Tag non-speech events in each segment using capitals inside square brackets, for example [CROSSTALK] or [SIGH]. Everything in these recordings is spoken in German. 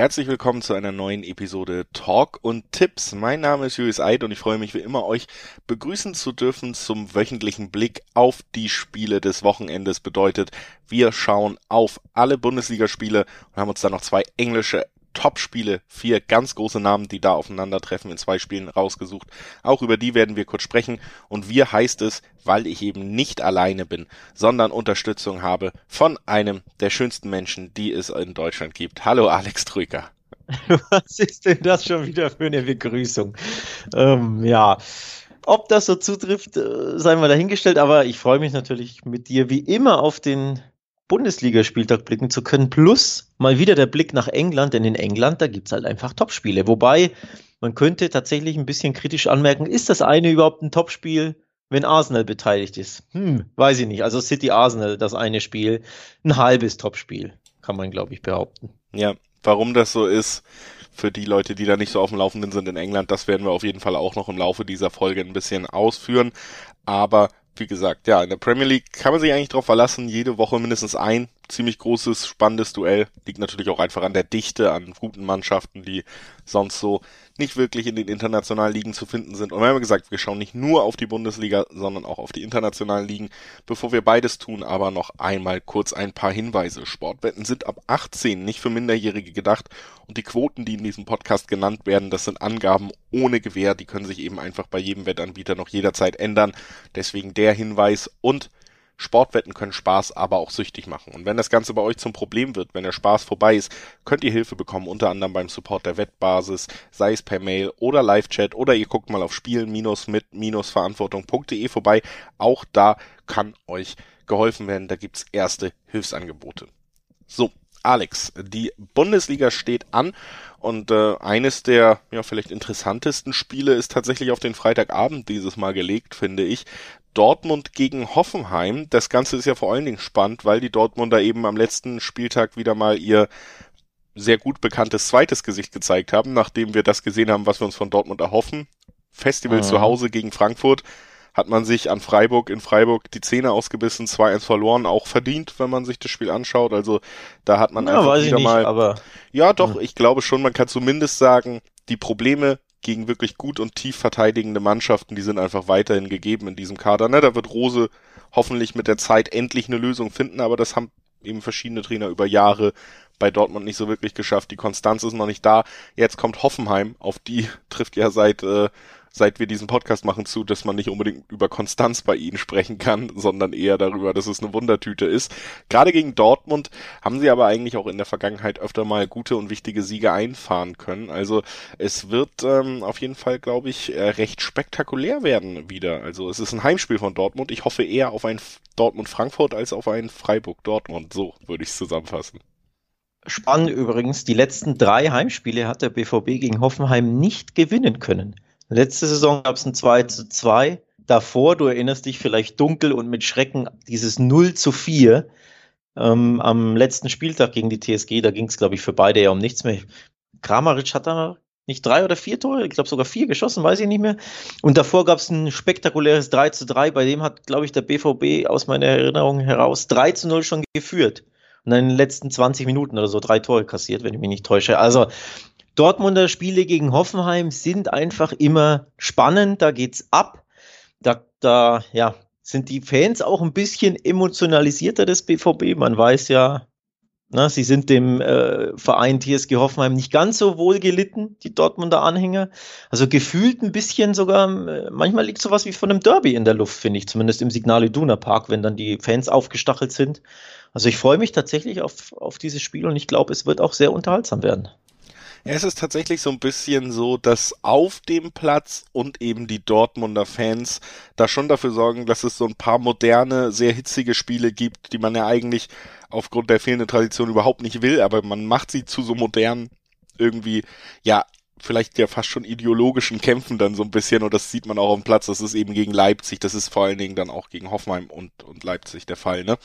Herzlich willkommen zu einer neuen Episode Talk und Tipps. Mein Name ist Julius Eid und ich freue mich wie immer, euch begrüßen zu dürfen zum wöchentlichen Blick auf die Spiele des Wochenendes. Bedeutet, wir schauen auf alle Bundesligaspiele und haben uns dann noch zwei englische Top-Spiele, vier ganz große Namen, die da aufeinandertreffen, in zwei Spielen rausgesucht. Auch über die werden wir kurz sprechen. Und wir heißt es, weil ich eben nicht alleine bin, sondern Unterstützung habe von einem der schönsten Menschen, die es in Deutschland gibt. Hallo Alex Trüger. [LAUGHS] Was ist denn das schon wieder für eine Begrüßung? Ähm, ja. Ob das so zutrifft, äh, sei mal dahingestellt, aber ich freue mich natürlich mit dir wie immer auf den Bundesligaspieltag blicken zu können, plus mal wieder der Blick nach England, denn in England, da gibt es halt einfach Topspiele. Wobei, man könnte tatsächlich ein bisschen kritisch anmerken, ist das eine überhaupt ein Topspiel, wenn Arsenal beteiligt ist? Hm, weiß ich nicht. Also City Arsenal, das eine Spiel, ein halbes Topspiel, kann man, glaube ich, behaupten. Ja, warum das so ist, für die Leute, die da nicht so auf dem Laufenden sind in England, das werden wir auf jeden Fall auch noch im Laufe dieser Folge ein bisschen ausführen. Aber wie gesagt, ja, in der Premier League kann man sich eigentlich darauf verlassen, jede Woche mindestens ein ziemlich großes, spannendes Duell. Liegt natürlich auch einfach an der Dichte an guten Mannschaften, die sonst so nicht wirklich in den internationalen Ligen zu finden sind. Und wir haben gesagt, wir schauen nicht nur auf die Bundesliga, sondern auch auf die internationalen Ligen. Bevor wir beides tun, aber noch einmal kurz ein paar Hinweise. Sportwetten sind ab 18 nicht für Minderjährige gedacht und die Quoten, die in diesem Podcast genannt werden, das sind Angaben ohne Gewähr. Die können sich eben einfach bei jedem Wettanbieter noch jederzeit ändern. Deswegen der Hinweis und Sportwetten können Spaß, aber auch süchtig machen. Und wenn das Ganze bei euch zum Problem wird, wenn der Spaß vorbei ist, könnt ihr Hilfe bekommen, unter anderem beim Support der Wettbasis, sei es per Mail oder Live-Chat oder ihr guckt mal auf spielen-mit-verantwortung.de vorbei. Auch da kann euch geholfen werden. Da gibt's erste Hilfsangebote. So, Alex, die Bundesliga steht an und äh, eines der ja vielleicht interessantesten Spiele ist tatsächlich auf den Freitagabend dieses Mal gelegt, finde ich. Dortmund gegen Hoffenheim. Das Ganze ist ja vor allen Dingen spannend, weil die Dortmunder eben am letzten Spieltag wieder mal ihr sehr gut bekanntes zweites Gesicht gezeigt haben, nachdem wir das gesehen haben, was wir uns von Dortmund erhoffen. Festival mhm. zu Hause gegen Frankfurt hat man sich an Freiburg in Freiburg die Zähne ausgebissen, 2-1 verloren, auch verdient, wenn man sich das Spiel anschaut. Also da hat man ja, einfach wieder nicht, mal. Aber, ja, doch, ja. ich glaube schon, man kann zumindest sagen, die Probleme gegen wirklich gut und tief verteidigende Mannschaften, die sind einfach weiterhin gegeben in diesem Kader. Ne? Da wird Rose hoffentlich mit der Zeit endlich eine Lösung finden, aber das haben eben verschiedene Trainer über Jahre bei Dortmund nicht so wirklich geschafft. Die Konstanz ist noch nicht da. Jetzt kommt Hoffenheim, auf die [LAUGHS] trifft ja seit äh, seit wir diesen Podcast machen, zu, dass man nicht unbedingt über Konstanz bei ihnen sprechen kann, sondern eher darüber, dass es eine Wundertüte ist. Gerade gegen Dortmund haben sie aber eigentlich auch in der Vergangenheit öfter mal gute und wichtige Siege einfahren können. Also es wird ähm, auf jeden Fall, glaube ich, äh, recht spektakulär werden wieder. Also es ist ein Heimspiel von Dortmund. Ich hoffe eher auf ein Dortmund-Frankfurt als auf ein Freiburg-Dortmund. So würde ich es zusammenfassen. Spannend übrigens, die letzten drei Heimspiele hat der BVB gegen Hoffenheim nicht gewinnen können. Letzte Saison gab es ein 2 zu 2. Davor, du erinnerst dich vielleicht dunkel und mit Schrecken, dieses 0 zu 4 ähm, am letzten Spieltag gegen die TSG, da ging es, glaube ich, für beide ja um nichts mehr. Kramaric hat da nicht drei oder vier Tore, ich glaube sogar vier geschossen, weiß ich nicht mehr. Und davor gab es ein spektakuläres 3 zu 3, bei dem hat, glaube ich, der BVB aus meiner Erinnerung heraus 3 zu 0 schon geführt. Und dann in den letzten 20 Minuten oder so drei Tore kassiert, wenn ich mich nicht täusche. Also Dortmunder Spiele gegen Hoffenheim sind einfach immer spannend, da geht's ab. Da, da ja, sind die Fans auch ein bisschen emotionalisierter des BVB. Man weiß ja, na, sie sind dem äh, Verein TSG Hoffenheim nicht ganz so wohl gelitten, die Dortmunder Anhänger. Also gefühlt ein bisschen sogar, äh, manchmal liegt sowas wie von einem Derby in der Luft, finde ich, zumindest im Signal Iduna Park, wenn dann die Fans aufgestachelt sind. Also ich freue mich tatsächlich auf, auf dieses Spiel und ich glaube, es wird auch sehr unterhaltsam werden. Ja, es ist tatsächlich so ein bisschen so, dass auf dem Platz und eben die Dortmunder Fans da schon dafür sorgen, dass es so ein paar moderne, sehr hitzige Spiele gibt, die man ja eigentlich aufgrund der fehlenden Tradition überhaupt nicht will, aber man macht sie zu so modern irgendwie, ja, vielleicht ja fast schon ideologischen Kämpfen dann so ein bisschen und das sieht man auch dem Platz. Das ist eben gegen Leipzig, das ist vor allen Dingen dann auch gegen Hoffenheim und, und Leipzig der Fall, ne?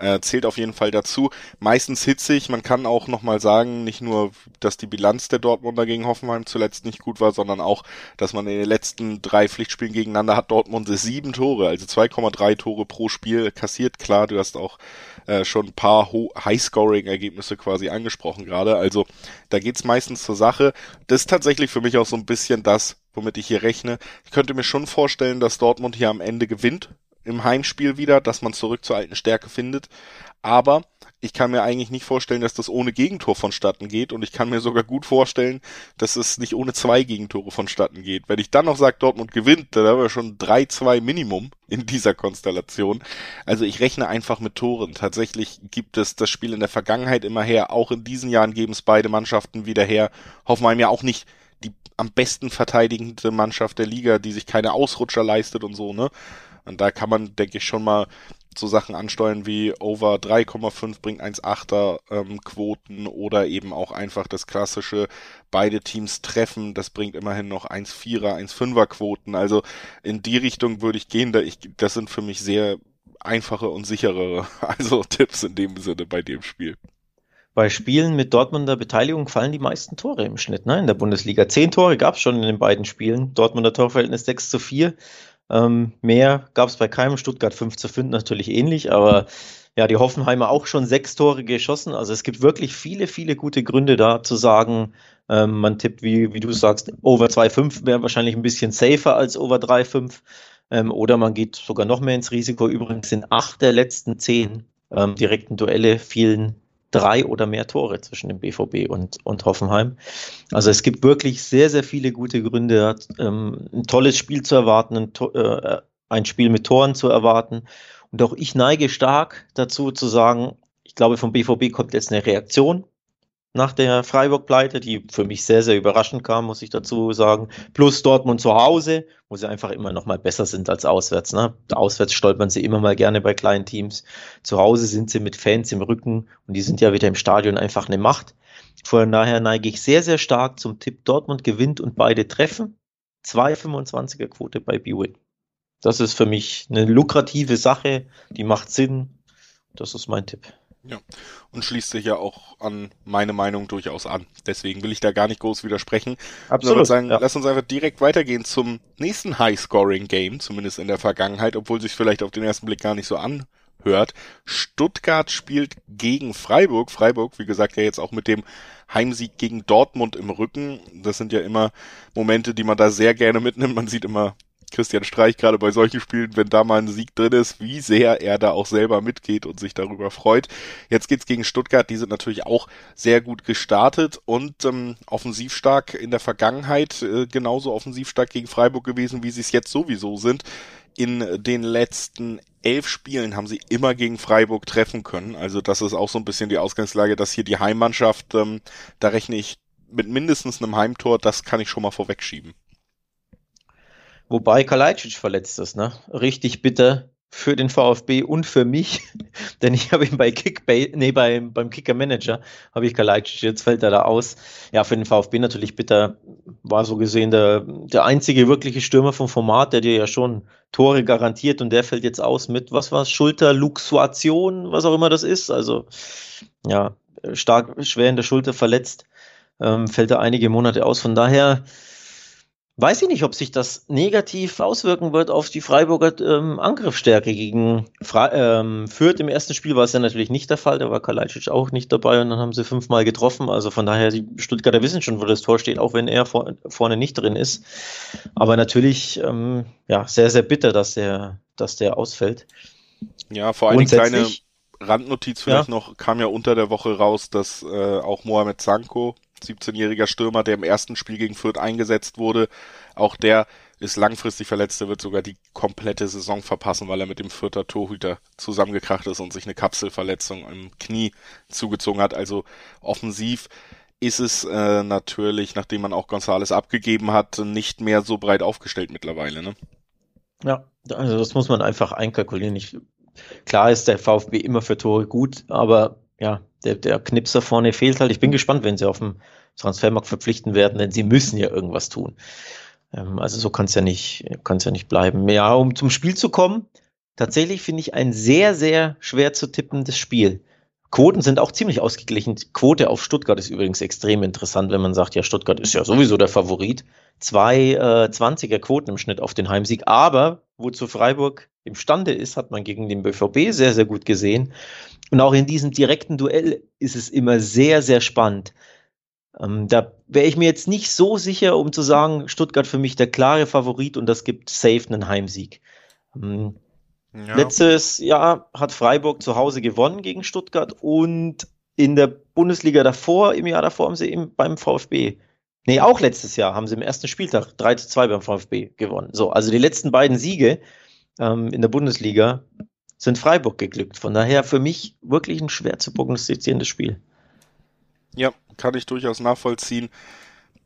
Äh, zählt auf jeden Fall dazu. Meistens hitzig, man kann auch nochmal sagen, nicht nur, dass die Bilanz der Dortmunder gegen Hoffenheim zuletzt nicht gut war, sondern auch, dass man in den letzten drei Pflichtspielen gegeneinander hat Dortmund sieben Tore, also 2,3 Tore pro Spiel kassiert. Klar, du hast auch äh, schon ein paar High-Scoring-Ergebnisse quasi angesprochen gerade. Also da geht's meistens zur Sache. Das ist tatsächlich für mich auch so ein bisschen das, womit ich hier rechne. Ich könnte mir schon vorstellen, dass Dortmund hier am Ende gewinnt im Heimspiel wieder, dass man zurück zur alten Stärke findet. Aber ich kann mir eigentlich nicht vorstellen, dass das ohne Gegentor vonstatten geht und ich kann mir sogar gut vorstellen, dass es nicht ohne zwei Gegentore vonstatten geht. Wenn ich dann noch sage, Dortmund gewinnt, dann haben wir schon 3-2 Minimum in dieser Konstellation. Also ich rechne einfach mit Toren. Tatsächlich gibt es das Spiel in der Vergangenheit immer her. Auch in diesen Jahren geben es beide Mannschaften wieder her. Hoffenheim ja auch nicht die am besten verteidigende Mannschaft der Liga, die sich keine Ausrutscher leistet und so, ne? Und da kann man, denke ich, schon mal so Sachen ansteuern wie Over 3,5 bringt 1,8er ähm, Quoten oder eben auch einfach das klassische beide Teams treffen, das bringt immerhin noch 1,4er, 1,5er Quoten. Also in die Richtung würde ich gehen, da ich, das sind für mich sehr einfache und sichere, [LAUGHS] also Tipps in dem Sinne bei dem Spiel. Bei Spielen mit Dortmunder Beteiligung fallen die meisten Tore im Schnitt ne, in der Bundesliga. Zehn Tore gab es schon in den beiden Spielen. Dortmunder Torverhältnis 6 zu 4. Ähm, mehr gab es bei keinem. Stuttgart 5 zu 5 natürlich ähnlich, aber ja, die Hoffenheimer auch schon sechs Tore geschossen. Also es gibt wirklich viele, viele gute Gründe da zu sagen, ähm, man tippt, wie, wie du sagst, Over 2,5 wäre wahrscheinlich ein bisschen safer als Over 3,5. Ähm, oder man geht sogar noch mehr ins Risiko. Übrigens sind acht der letzten zehn ähm, direkten Duelle fielen drei oder mehr Tore zwischen dem BVB und, und Hoffenheim. Also es gibt wirklich sehr, sehr viele gute Gründe, ähm, ein tolles Spiel zu erwarten, ein, äh, ein Spiel mit Toren zu erwarten. Und auch ich neige stark dazu zu sagen, ich glaube, vom BVB kommt jetzt eine Reaktion nach der Freiburg-Pleite, die für mich sehr, sehr überraschend kam, muss ich dazu sagen. Plus Dortmund zu Hause, wo sie einfach immer noch mal besser sind als auswärts. Ne? Auswärts stolpern sie immer mal gerne bei kleinen Teams. Zu Hause sind sie mit Fans im Rücken und die sind ja wieder im Stadion einfach eine Macht. Von daher neige ich sehr, sehr stark zum Tipp Dortmund gewinnt und beide treffen. 2,25er Quote bei BWin. Das ist für mich eine lukrative Sache, die macht Sinn. Das ist mein Tipp. Ja, und schließt sich ja auch an meine Meinung durchaus an. Deswegen will ich da gar nicht groß widersprechen. Absolut. Sagen, ja. Lass uns einfach direkt weitergehen zum nächsten High-Scoring-Game, zumindest in der Vergangenheit, obwohl sich vielleicht auf den ersten Blick gar nicht so anhört. Stuttgart spielt gegen Freiburg. Freiburg, wie gesagt, ja jetzt auch mit dem Heimsieg gegen Dortmund im Rücken. Das sind ja immer Momente, die man da sehr gerne mitnimmt. Man sieht immer Christian Streich gerade bei solchen Spielen, wenn da mal ein Sieg drin ist, wie sehr er da auch selber mitgeht und sich darüber freut. Jetzt geht's gegen Stuttgart, die sind natürlich auch sehr gut gestartet und ähm, offensiv stark in der Vergangenheit, äh, genauso offensiv stark gegen Freiburg gewesen, wie sie es jetzt sowieso sind. In den letzten elf Spielen haben sie immer gegen Freiburg treffen können. Also das ist auch so ein bisschen die Ausgangslage, dass hier die Heimmannschaft, ähm, da rechne ich mit mindestens einem Heimtor, das kann ich schon mal vorwegschieben. Wobei Kalajdzic verletzt ist, ne? Richtig bitter für den VfB und für mich, [LAUGHS] denn ich habe ihn bei Kickbase, nee, bei, beim Kicker Manager habe ich Kalajdzic, jetzt fällt er da aus. Ja, für den VfB natürlich bitter, war so gesehen der, der einzige wirkliche Stürmer vom Format, der dir ja schon Tore garantiert und der fällt jetzt aus mit, was war Schulterluxuation, was auch immer das ist, also ja, stark, schwer in der Schulter verletzt, ähm, fällt er einige Monate aus, von daher Weiß ich nicht, ob sich das negativ auswirken wird auf die Freiburger ähm, Angriffsstärke gegen Fre ähm, Fürth. Im ersten Spiel war es ja natürlich nicht der Fall, da war Kalajdzic auch nicht dabei und dann haben sie fünfmal getroffen. Also von daher, die Stuttgarter wissen schon, wo das Tor steht, auch wenn er vor, vorne nicht drin ist. Aber natürlich, ähm, ja, sehr, sehr bitter, dass der, dass der ausfällt. Ja, vor allem kleine Randnotiz vielleicht ja. noch, kam ja unter der Woche raus, dass äh, auch Mohamed Sanko 17-jähriger Stürmer, der im ersten Spiel gegen Fürth eingesetzt wurde. Auch der ist langfristig verletzt, der wird sogar die komplette Saison verpassen, weil er mit dem Fürther Torhüter zusammengekracht ist und sich eine Kapselverletzung im Knie zugezogen hat. Also offensiv ist es äh, natürlich, nachdem man auch Gonzales abgegeben hat, nicht mehr so breit aufgestellt mittlerweile. Ne? Ja, also das muss man einfach einkalkulieren. Ich, klar ist der VfB immer für Tore gut, aber ja, der, der Knipser vorne fehlt halt. Ich bin gespannt, wenn sie auf dem Transfermarkt verpflichten werden, denn sie müssen ja irgendwas tun. Ähm, also so kann es ja nicht, kann es ja nicht bleiben. Ja, um zum Spiel zu kommen, tatsächlich finde ich ein sehr, sehr schwer zu tippendes Spiel. Quoten sind auch ziemlich ausgeglichen. Quote auf Stuttgart ist übrigens extrem interessant, wenn man sagt, ja, Stuttgart ist ja sowieso der Favorit. Zwei äh, 20er Quoten im Schnitt auf den Heimsieg. Aber wozu Freiburg imstande ist, hat man gegen den BVB sehr, sehr gut gesehen. Und auch in diesem direkten Duell ist es immer sehr, sehr spannend. Ähm, da wäre ich mir jetzt nicht so sicher, um zu sagen, Stuttgart für mich der klare Favorit und das gibt safe einen Heimsieg. Ähm, ja. Letztes Jahr hat Freiburg zu Hause gewonnen gegen Stuttgart und in der Bundesliga davor, im Jahr davor haben sie eben beim VfB, nee, auch letztes Jahr haben sie im ersten Spieltag 3 zu 2 beim VfB gewonnen. So, also die letzten beiden Siege ähm, in der Bundesliga sind Freiburg geglückt. Von daher für mich wirklich ein schwer zu prognostizierendes Spiel. Ja, kann ich durchaus nachvollziehen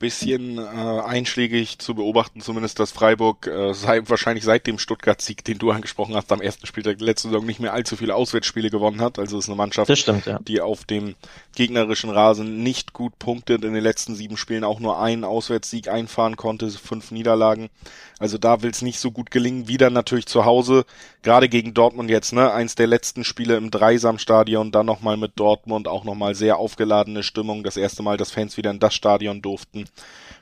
bisschen äh, einschlägig zu beobachten, zumindest dass Freiburg äh, sei, wahrscheinlich seit dem Stuttgart-Sieg, den du angesprochen hast, am ersten Spieltag letzte Saison nicht mehr allzu viele Auswärtsspiele gewonnen hat. Also ist eine Mannschaft, stimmt, ja. die auf dem gegnerischen Rasen nicht gut punktet, in den letzten sieben Spielen auch nur einen Auswärtssieg einfahren konnte, fünf Niederlagen. Also da will es nicht so gut gelingen. Wieder natürlich zu Hause, gerade gegen Dortmund jetzt, ne? Eins der letzten Spiele im Dreisamstadion, dann nochmal mit Dortmund, auch nochmal sehr aufgeladene Stimmung. Das erste Mal, dass Fans wieder in das Stadion durften,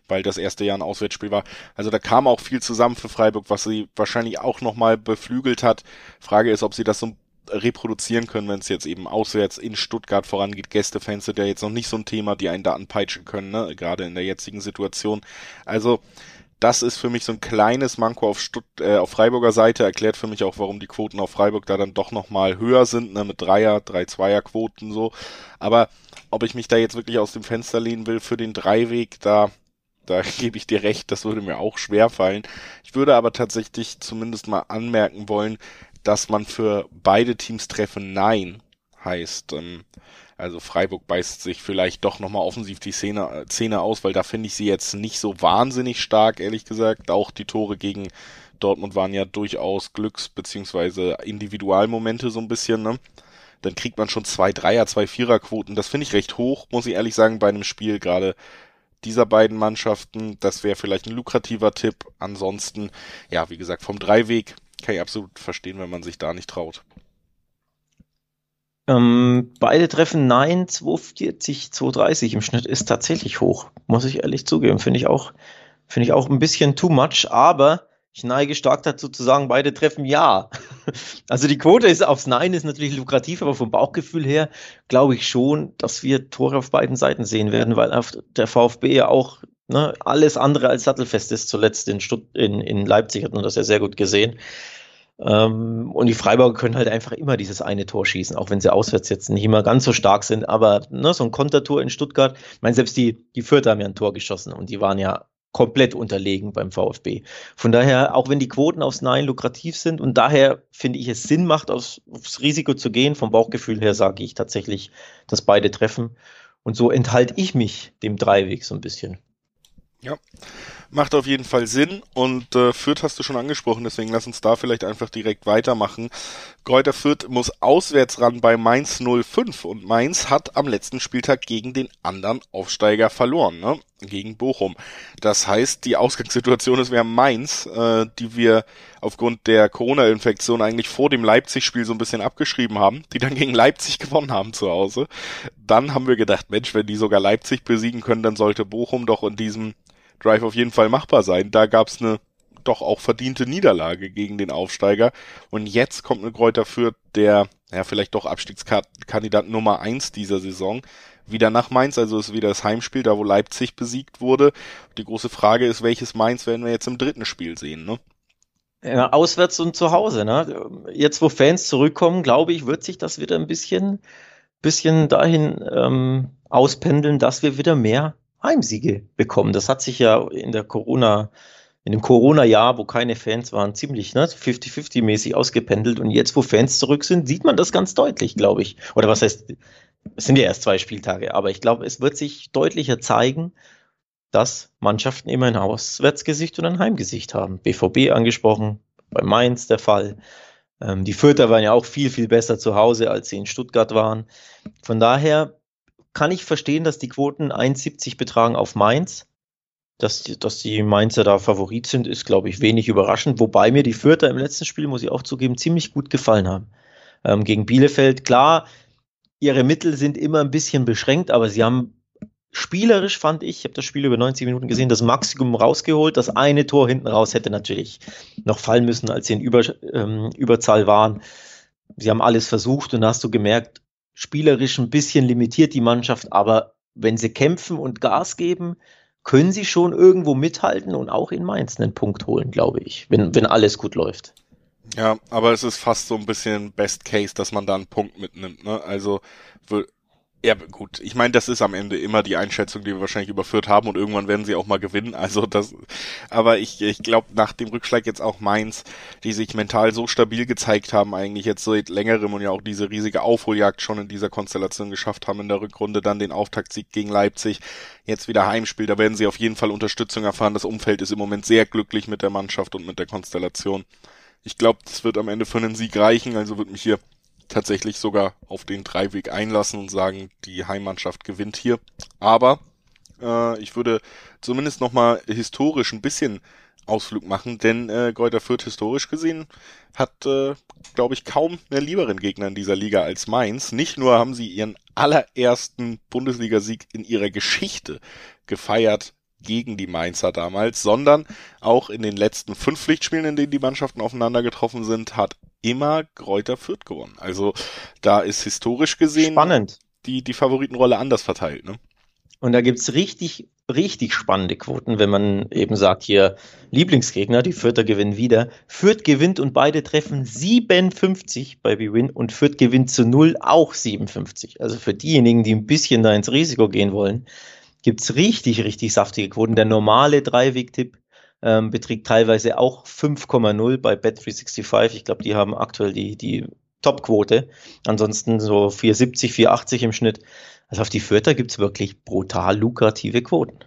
weil das erste Jahr ein Auswärtsspiel war. Also da kam auch viel zusammen für Freiburg, was sie wahrscheinlich auch nochmal beflügelt hat. Frage ist, ob sie das so reproduzieren können, wenn es jetzt eben auswärts in Stuttgart vorangeht. Gästefans sind ja jetzt noch nicht so ein Thema, die einen da anpeitschen können, ne? gerade in der jetzigen Situation. Also das ist für mich so ein kleines Manko auf, Stutt äh, auf Freiburger Seite, erklärt für mich auch, warum die Quoten auf Freiburg da dann doch nochmal höher sind, ne, mit Dreier, Drei-Zweier-Quoten so. Aber ob ich mich da jetzt wirklich aus dem Fenster lehnen will für den Dreiweg, da, da [LAUGHS] gebe ich dir recht, das würde mir auch schwer fallen. Ich würde aber tatsächlich zumindest mal anmerken wollen, dass man für beide Teams treffen Nein heißt. Ähm, also Freiburg beißt sich vielleicht doch nochmal offensiv die Szene, Szene aus, weil da finde ich sie jetzt nicht so wahnsinnig stark, ehrlich gesagt. Auch die Tore gegen Dortmund waren ja durchaus Glücks- bzw. Individualmomente so ein bisschen, ne? Dann kriegt man schon zwei Dreier, zwei Vierer-Quoten. Das finde ich recht hoch, muss ich ehrlich sagen, bei einem Spiel gerade dieser beiden Mannschaften. Das wäre vielleicht ein lukrativer Tipp. Ansonsten, ja, wie gesagt, vom Dreiweg kann ich absolut verstehen, wenn man sich da nicht traut. Ähm, beide treffen Nein, 240, 230 im Schnitt ist tatsächlich hoch, muss ich ehrlich zugeben. Finde ich auch, finde ich auch ein bisschen too much, aber ich neige stark dazu zu sagen, beide treffen Ja. [LAUGHS] Also die Quote ist aufs Nein ist natürlich lukrativ, aber vom Bauchgefühl her glaube ich schon, dass wir Tore auf beiden Seiten sehen werden, weil der VfB ja auch ne, alles andere als sattelfest ist. Zuletzt in, Stutt in, in Leipzig hat man das ja sehr gut gesehen. Ähm, und die Freiburger können halt einfach immer dieses eine Tor schießen, auch wenn sie auswärts jetzt nicht immer ganz so stark sind. Aber ne, so ein Kontertor in Stuttgart, ich meine, selbst die, die Fürther haben ja ein Tor geschossen und die waren ja komplett unterlegen beim VfB. Von daher, auch wenn die Quoten aufs Nein lukrativ sind und daher finde ich es Sinn macht, aufs, aufs Risiko zu gehen, vom Bauchgefühl her sage ich tatsächlich, dass beide treffen. Und so enthalte ich mich dem Dreiweg so ein bisschen. Ja, macht auf jeden Fall Sinn und äh, Fürth hast du schon angesprochen, deswegen lass uns da vielleicht einfach direkt weitermachen. Kräuter Fürth muss auswärts ran bei Mainz 05 und Mainz hat am letzten Spieltag gegen den anderen Aufsteiger verloren, ne? gegen Bochum. Das heißt, die Ausgangssituation ist, wir haben Mainz, äh, die wir aufgrund der Corona-Infektion eigentlich vor dem Leipzig-Spiel so ein bisschen abgeschrieben haben, die dann gegen Leipzig gewonnen haben zu Hause. Dann haben wir gedacht, Mensch, wenn die sogar Leipzig besiegen können, dann sollte Bochum doch in diesem Drive auf jeden Fall machbar sein. Da gab's eine doch auch verdiente Niederlage gegen den Aufsteiger. Und jetzt kommt eine Kräuter Fürth, der ja vielleicht doch Abstiegskandidat Nummer eins dieser Saison, wieder nach Mainz, also ist wieder das Heimspiel, da wo Leipzig besiegt wurde. Die große Frage ist, welches Mainz werden wir jetzt im dritten Spiel sehen, ne? Ja, auswärts und zu Hause, ne? Jetzt, wo Fans zurückkommen, glaube ich, wird sich das wieder ein bisschen, bisschen dahin ähm, auspendeln, dass wir wieder mehr Heimsiege bekommen. Das hat sich ja in der Corona, in dem Corona-Jahr, wo keine Fans waren, ziemlich ne, 50-50-mäßig ausgependelt. Und jetzt, wo Fans zurück sind, sieht man das ganz deutlich, glaube ich. Oder was heißt, es sind ja erst zwei Spieltage, aber ich glaube, es wird sich deutlicher zeigen, dass Mannschaften immer ein Auswärtsgesicht und ein Heimgesicht haben. BVB angesprochen, bei Mainz der Fall. Ähm, die Fürther waren ja auch viel, viel besser zu Hause, als sie in Stuttgart waren. Von daher kann ich verstehen, dass die Quoten 1,70 betragen auf Mainz. Dass, dass die Mainzer da Favorit sind, ist, glaube ich, wenig überraschend. Wobei mir die Fürther im letzten Spiel, muss ich auch zugeben, ziemlich gut gefallen haben. Ähm, gegen Bielefeld, klar, ihre Mittel sind immer ein bisschen beschränkt, aber sie haben spielerisch, fand ich, ich habe das Spiel über 90 Minuten gesehen, das Maximum rausgeholt. Das eine Tor hinten raus hätte natürlich noch fallen müssen, als sie in Über, ähm, Überzahl waren. Sie haben alles versucht und da hast du gemerkt, spielerisch ein bisschen limitiert die Mannschaft, aber wenn sie kämpfen und Gas geben, können sie schon irgendwo mithalten und auch in Mainz einen Punkt holen, glaube ich, wenn, wenn alles gut läuft. Ja, aber es ist fast so ein bisschen Best Case, dass man da einen Punkt mitnimmt. Ne? Also ja, gut. Ich meine, das ist am Ende immer die Einschätzung, die wir wahrscheinlich überführt haben und irgendwann werden sie auch mal gewinnen. Also das, aber ich, ich glaube, nach dem Rückschlag jetzt auch Mainz, die sich mental so stabil gezeigt haben, eigentlich jetzt seit längerem und ja auch diese riesige Aufholjagd schon in dieser Konstellation geschafft haben in der Rückrunde, dann den Auftaktsieg gegen Leipzig, jetzt wieder Heimspiel, da werden sie auf jeden Fall Unterstützung erfahren. Das Umfeld ist im Moment sehr glücklich mit der Mannschaft und mit der Konstellation. Ich glaube, das wird am Ende für einen Sieg reichen, also wird mich hier tatsächlich sogar auf den Dreiweg einlassen und sagen, die Heimmannschaft gewinnt hier. Aber äh, ich würde zumindest nochmal historisch ein bisschen Ausflug machen, denn äh, Greuther Fürth historisch gesehen hat, äh, glaube ich, kaum einen lieberen Gegner in dieser Liga als Mainz. Nicht nur haben sie ihren allerersten Bundesligasieg in ihrer Geschichte gefeiert gegen die Mainzer damals, sondern auch in den letzten fünf Pflichtspielen, in denen die Mannschaften aufeinander getroffen sind, hat immer Kräuter Fürth gewonnen. Also da ist historisch gesehen Spannend. die, die Favoritenrolle anders verteilt. Ne? Und da gibt's richtig, richtig spannende Quoten, wenn man eben sagt, hier Lieblingsgegner, die Fürther gewinnen wieder. Fürth gewinnt und beide treffen 57 bei B-Win und Fürth gewinnt zu null auch 57. Also für diejenigen, die ein bisschen da ins Risiko gehen wollen, gibt's richtig, richtig saftige Quoten. Der normale Dreiweg-Tipp ähm, beträgt teilweise auch 5,0 bei Bet365. Ich glaube, die haben aktuell die, die Top-Quote. Ansonsten so 470, 480 im Schnitt. Also auf die Vierter gibt's wirklich brutal lukrative Quoten.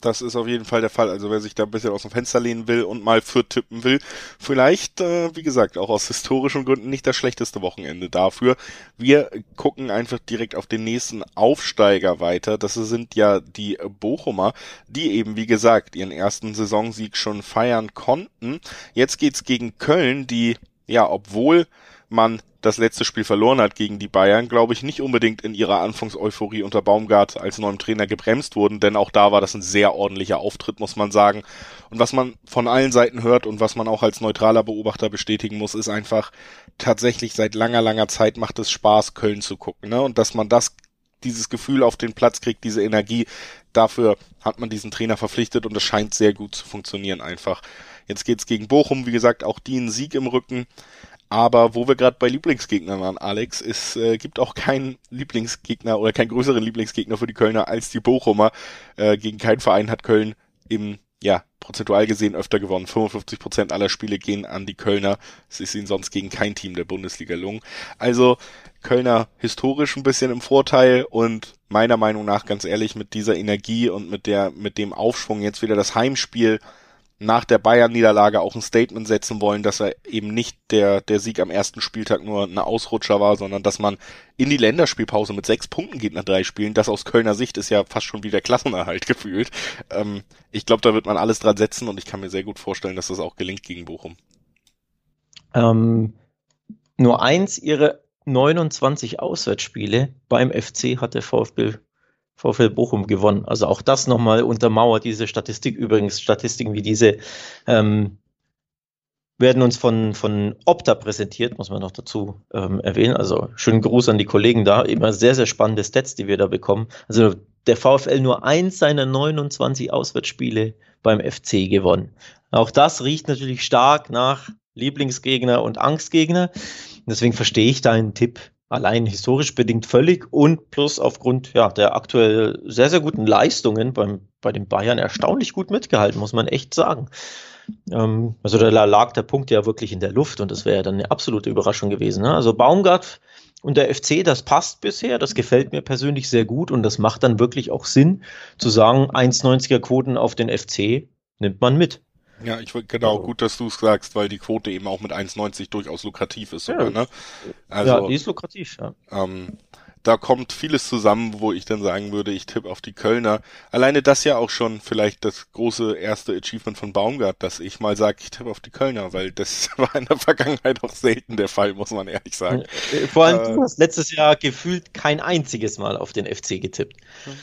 Das ist auf jeden Fall der Fall. Also wer sich da ein bisschen aus dem Fenster lehnen will und mal für tippen will, vielleicht, äh, wie gesagt, auch aus historischen Gründen nicht das schlechteste Wochenende dafür. Wir gucken einfach direkt auf den nächsten Aufsteiger weiter. Das sind ja die Bochumer, die eben, wie gesagt, ihren ersten Saisonsieg schon feiern konnten. Jetzt geht's gegen Köln, die, ja, obwohl man das letzte Spiel verloren hat gegen die Bayern, glaube ich, nicht unbedingt in ihrer Anfangseuphorie unter Baumgart als neuem Trainer gebremst wurden, denn auch da war das ein sehr ordentlicher Auftritt, muss man sagen. Und was man von allen Seiten hört und was man auch als neutraler Beobachter bestätigen muss, ist einfach tatsächlich seit langer, langer Zeit macht es Spaß, Köln zu gucken, ne? Und dass man das dieses Gefühl auf den Platz kriegt, diese Energie, dafür hat man diesen Trainer verpflichtet und es scheint sehr gut zu funktionieren einfach. Jetzt geht's gegen Bochum, wie gesagt, auch die einen Sieg im Rücken. Aber wo wir gerade bei Lieblingsgegnern waren, Alex, es äh, gibt auch keinen Lieblingsgegner oder keinen größeren Lieblingsgegner für die Kölner als die Bochumer. Äh, gegen keinen Verein hat Köln im, ja, prozentual gesehen öfter gewonnen. 55 Prozent aller Spiele gehen an die Kölner. Es ist ihnen sonst gegen kein Team der Bundesliga gelungen. Also Kölner historisch ein bisschen im Vorteil und meiner Meinung nach ganz ehrlich mit dieser Energie und mit der, mit dem Aufschwung jetzt wieder das Heimspiel nach der Bayern-Niederlage auch ein Statement setzen wollen, dass er eben nicht der, der Sieg am ersten Spieltag nur ein Ausrutscher war, sondern dass man in die Länderspielpause mit sechs Punkten geht nach drei Spielen. Das aus Kölner Sicht ist ja fast schon wieder Klassenerhalt [LAUGHS] gefühlt. Ähm, ich glaube, da wird man alles dran setzen und ich kann mir sehr gut vorstellen, dass das auch gelingt gegen Bochum. Ähm, nur eins ihrer 29 Auswärtsspiele beim FC hat der VfB VfL Bochum gewonnen. Also auch das nochmal untermauert diese Statistik. Übrigens, Statistiken wie diese ähm, werden uns von, von Opta präsentiert, muss man noch dazu ähm, erwähnen. Also schönen Gruß an die Kollegen da. Immer sehr, sehr spannende Stats, die wir da bekommen. Also der VfL nur eins seiner 29 Auswärtsspiele beim FC gewonnen. Auch das riecht natürlich stark nach Lieblingsgegner und Angstgegner. Deswegen verstehe ich deinen Tipp allein historisch bedingt völlig und plus aufgrund ja, der aktuell sehr, sehr guten Leistungen beim, bei den Bayern erstaunlich gut mitgehalten, muss man echt sagen. Ähm, also da lag der Punkt ja wirklich in der Luft und das wäre ja dann eine absolute Überraschung gewesen. Ne? Also Baumgart und der FC, das passt bisher, das gefällt mir persönlich sehr gut und das macht dann wirklich auch Sinn zu sagen, 1,90er Quoten auf den FC nimmt man mit. Ja, ich genau, also, gut, dass du es sagst, weil die Quote eben auch mit 1,90 durchaus lukrativ ist sogar, ja, ne? Also, ja, die ist lukrativ, ja. Ähm, da kommt vieles zusammen, wo ich dann sagen würde, ich tippe auf die Kölner. Alleine das ja auch schon vielleicht das große erste Achievement von Baumgart, dass ich mal sage, ich tippe auf die Kölner, weil das [LAUGHS] war in der Vergangenheit auch selten der Fall, muss man ehrlich sagen. Äh, vor allem, äh, du hast letztes Jahr gefühlt kein einziges Mal auf den FC getippt.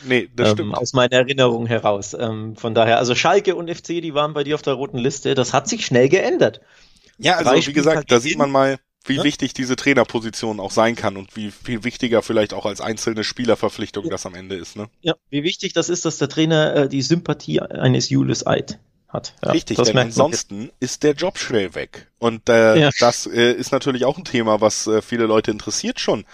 Nee, das ähm, stimmt. Aus meiner Erinnerung heraus. Ähm, von daher, also Schalke und FC, die waren bei dir auf der roten Liste. Das hat sich schnell geändert. Ja, also Drei wie gesagt, da sieht man mal, wie ja? wichtig diese Trainerposition auch sein kann und wie viel wichtiger vielleicht auch als einzelne Spielerverpflichtung ja. das am Ende ist. Ne? Ja, wie wichtig das ist, dass der Trainer äh, die Sympathie eines Julius Eid hat. Ja, Richtig, denn ansonsten ist der Job schnell weg. Und äh, das äh, ist natürlich auch ein Thema, was äh, viele Leute interessiert schon.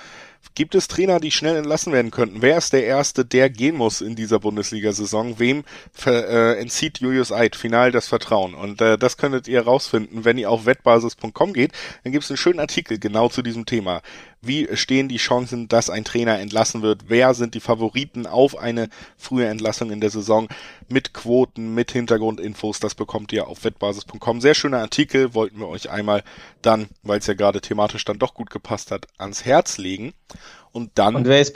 Gibt es Trainer, die schnell entlassen werden könnten? Wer ist der Erste, der gehen muss in dieser Bundesliga-Saison? Wem äh, entzieht Julius Eid final das Vertrauen? Und äh, das könntet ihr rausfinden, wenn ihr auf wettbasis.com geht. Dann gibt es einen schönen Artikel genau zu diesem Thema. Wie stehen die Chancen, dass ein Trainer entlassen wird? Wer sind die Favoriten auf eine frühe Entlassung in der Saison? Mit Quoten, mit Hintergrundinfos, das bekommt ihr auf wettbasis.com. Sehr schöner Artikel, wollten wir euch einmal dann, weil es ja gerade thematisch dann doch gut gepasst hat, ans Herz legen. Und dann. Und wer ist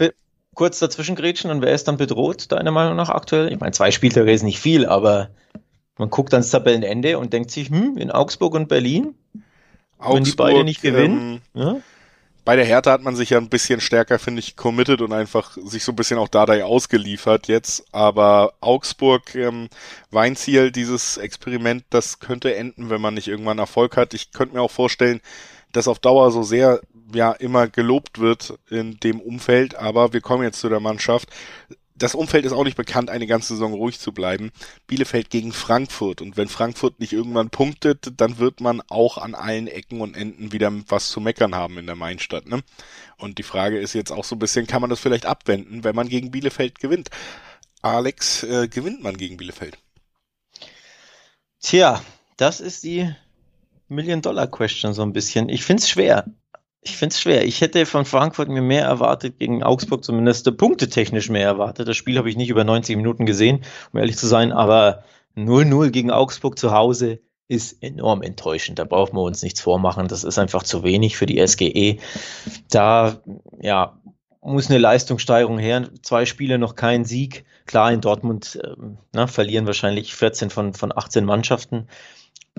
kurz dazwischen grätschen und wer ist dann bedroht, deiner Meinung nach aktuell? Ich meine, zwei Spieltage ist nicht viel, aber man guckt ans Tabellenende und denkt sich, hm, in Augsburg und Berlin, Augsburg, wenn die beide nicht gewinnen. Ähm, ja? Bei der Hertha hat man sich ja ein bisschen stärker, finde ich, committed und einfach sich so ein bisschen auch Dardai ausgeliefert jetzt. Aber Augsburg, ähm, Weinziel, dieses Experiment, das könnte enden, wenn man nicht irgendwann Erfolg hat. Ich könnte mir auch vorstellen, dass auf Dauer so sehr ja immer gelobt wird in dem Umfeld, aber wir kommen jetzt zu der Mannschaft das Umfeld ist auch nicht bekannt, eine ganze Saison ruhig zu bleiben. Bielefeld gegen Frankfurt. Und wenn Frankfurt nicht irgendwann punktet, dann wird man auch an allen Ecken und Enden wieder was zu meckern haben in der Mainstadt. Ne? Und die Frage ist jetzt auch so ein bisschen, kann man das vielleicht abwenden, wenn man gegen Bielefeld gewinnt? Alex, äh, gewinnt man gegen Bielefeld? Tja, das ist die Million-Dollar-Question so ein bisschen. Ich find's schwer. Ich finde es schwer. Ich hätte von Frankfurt mir mehr erwartet, gegen Augsburg zumindest punktetechnisch mehr erwartet. Das Spiel habe ich nicht über 90 Minuten gesehen, um ehrlich zu sein, aber 0-0 gegen Augsburg zu Hause ist enorm enttäuschend. Da brauchen wir uns nichts vormachen. Das ist einfach zu wenig für die SGE. Da, ja, muss eine Leistungssteigerung her. Zwei Spiele noch kein Sieg. Klar, in Dortmund äh, na, verlieren wahrscheinlich 14 von, von 18 Mannschaften.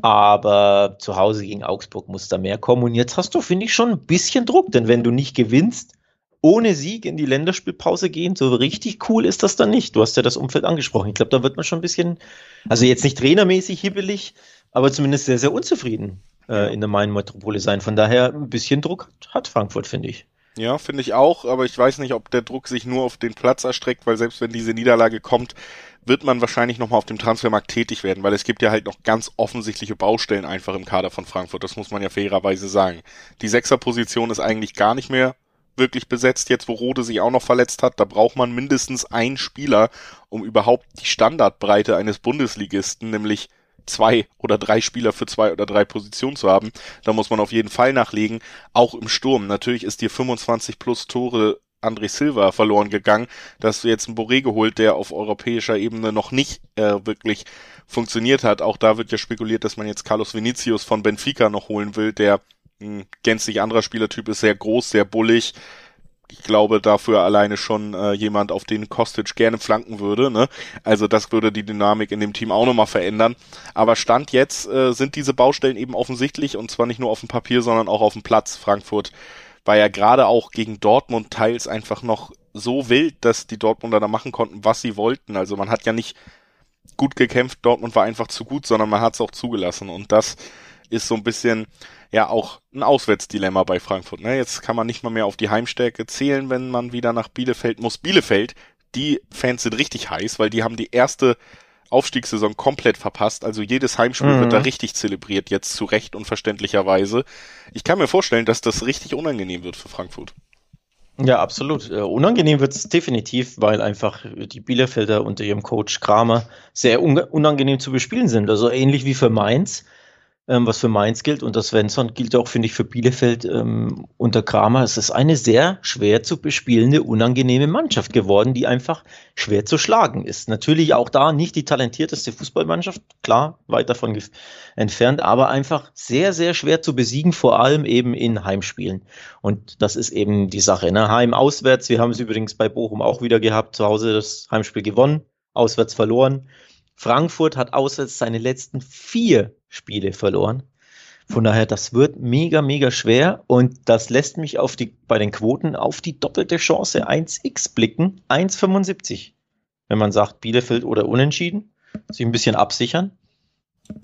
Aber zu Hause gegen Augsburg muss da mehr kommen. Und jetzt hast du, finde ich, schon ein bisschen Druck, denn wenn du nicht gewinnst, ohne Sieg in die Länderspielpause gehen, so richtig cool ist das dann nicht. Du hast ja das Umfeld angesprochen. Ich glaube, da wird man schon ein bisschen, also jetzt nicht trainermäßig hibbelig, aber zumindest sehr, sehr unzufrieden äh, in der Main-Metropole sein. Von daher ein bisschen Druck hat Frankfurt, finde ich. Ja, finde ich auch, aber ich weiß nicht, ob der Druck sich nur auf den Platz erstreckt, weil selbst wenn diese Niederlage kommt, wird man wahrscheinlich nochmal auf dem Transfermarkt tätig werden, weil es gibt ja halt noch ganz offensichtliche Baustellen einfach im Kader von Frankfurt, das muss man ja fairerweise sagen. Die Sechserposition ist eigentlich gar nicht mehr wirklich besetzt, jetzt wo Rode sich auch noch verletzt hat, da braucht man mindestens einen Spieler, um überhaupt die Standardbreite eines Bundesligisten, nämlich zwei oder drei Spieler für zwei oder drei Positionen zu haben. Da muss man auf jeden Fall nachlegen, auch im Sturm. Natürlich ist dir 25 plus Tore André Silva verloren gegangen. Da hast du jetzt einen Boré geholt, der auf europäischer Ebene noch nicht äh, wirklich funktioniert hat. Auch da wird ja spekuliert, dass man jetzt Carlos Vinicius von Benfica noch holen will, der ein gänzlich anderer Spielertyp ist, sehr groß, sehr bullig, ich glaube, dafür alleine schon äh, jemand, auf den Kostic gerne flanken würde. Ne? Also das würde die Dynamik in dem Team auch nochmal verändern. Aber Stand jetzt äh, sind diese Baustellen eben offensichtlich und zwar nicht nur auf dem Papier, sondern auch auf dem Platz. Frankfurt war ja gerade auch gegen Dortmund teils einfach noch so wild, dass die Dortmunder da machen konnten, was sie wollten. Also man hat ja nicht gut gekämpft, Dortmund war einfach zu gut, sondern man hat es auch zugelassen. Und das ist so ein bisschen ja auch ein Auswärtsdilemma bei Frankfurt. Ne? Jetzt kann man nicht mal mehr auf die Heimstärke zählen, wenn man wieder nach Bielefeld muss. Bielefeld, die Fans sind richtig heiß, weil die haben die erste Aufstiegssaison komplett verpasst. Also jedes Heimspiel mhm. wird da richtig zelebriert, jetzt zu Recht und verständlicherweise. Ich kann mir vorstellen, dass das richtig unangenehm wird für Frankfurt. Ja, absolut. Uh, unangenehm wird es definitiv, weil einfach die Bielefelder unter ihrem Coach Kramer sehr un unangenehm zu bespielen sind. Also ähnlich wie für Mainz ähm, was für Mainz gilt. Und das Svensson gilt auch, finde ich, für Bielefeld ähm, unter Kramer. Es ist eine sehr schwer zu bespielende, unangenehme Mannschaft geworden, die einfach schwer zu schlagen ist. Natürlich auch da nicht die talentierteste Fußballmannschaft, klar, weit davon entfernt, aber einfach sehr, sehr schwer zu besiegen, vor allem eben in Heimspielen. Und das ist eben die Sache. Ne? Heim auswärts, wir haben es übrigens bei Bochum auch wieder gehabt, zu Hause das Heimspiel gewonnen, auswärts verloren. Frankfurt hat auswärts seine letzten vier Spiele verloren. Von daher, das wird mega, mega schwer und das lässt mich auf die, bei den Quoten auf die doppelte Chance 1x blicken, 1,75. Wenn man sagt Bielefeld oder Unentschieden, sich ein bisschen absichern,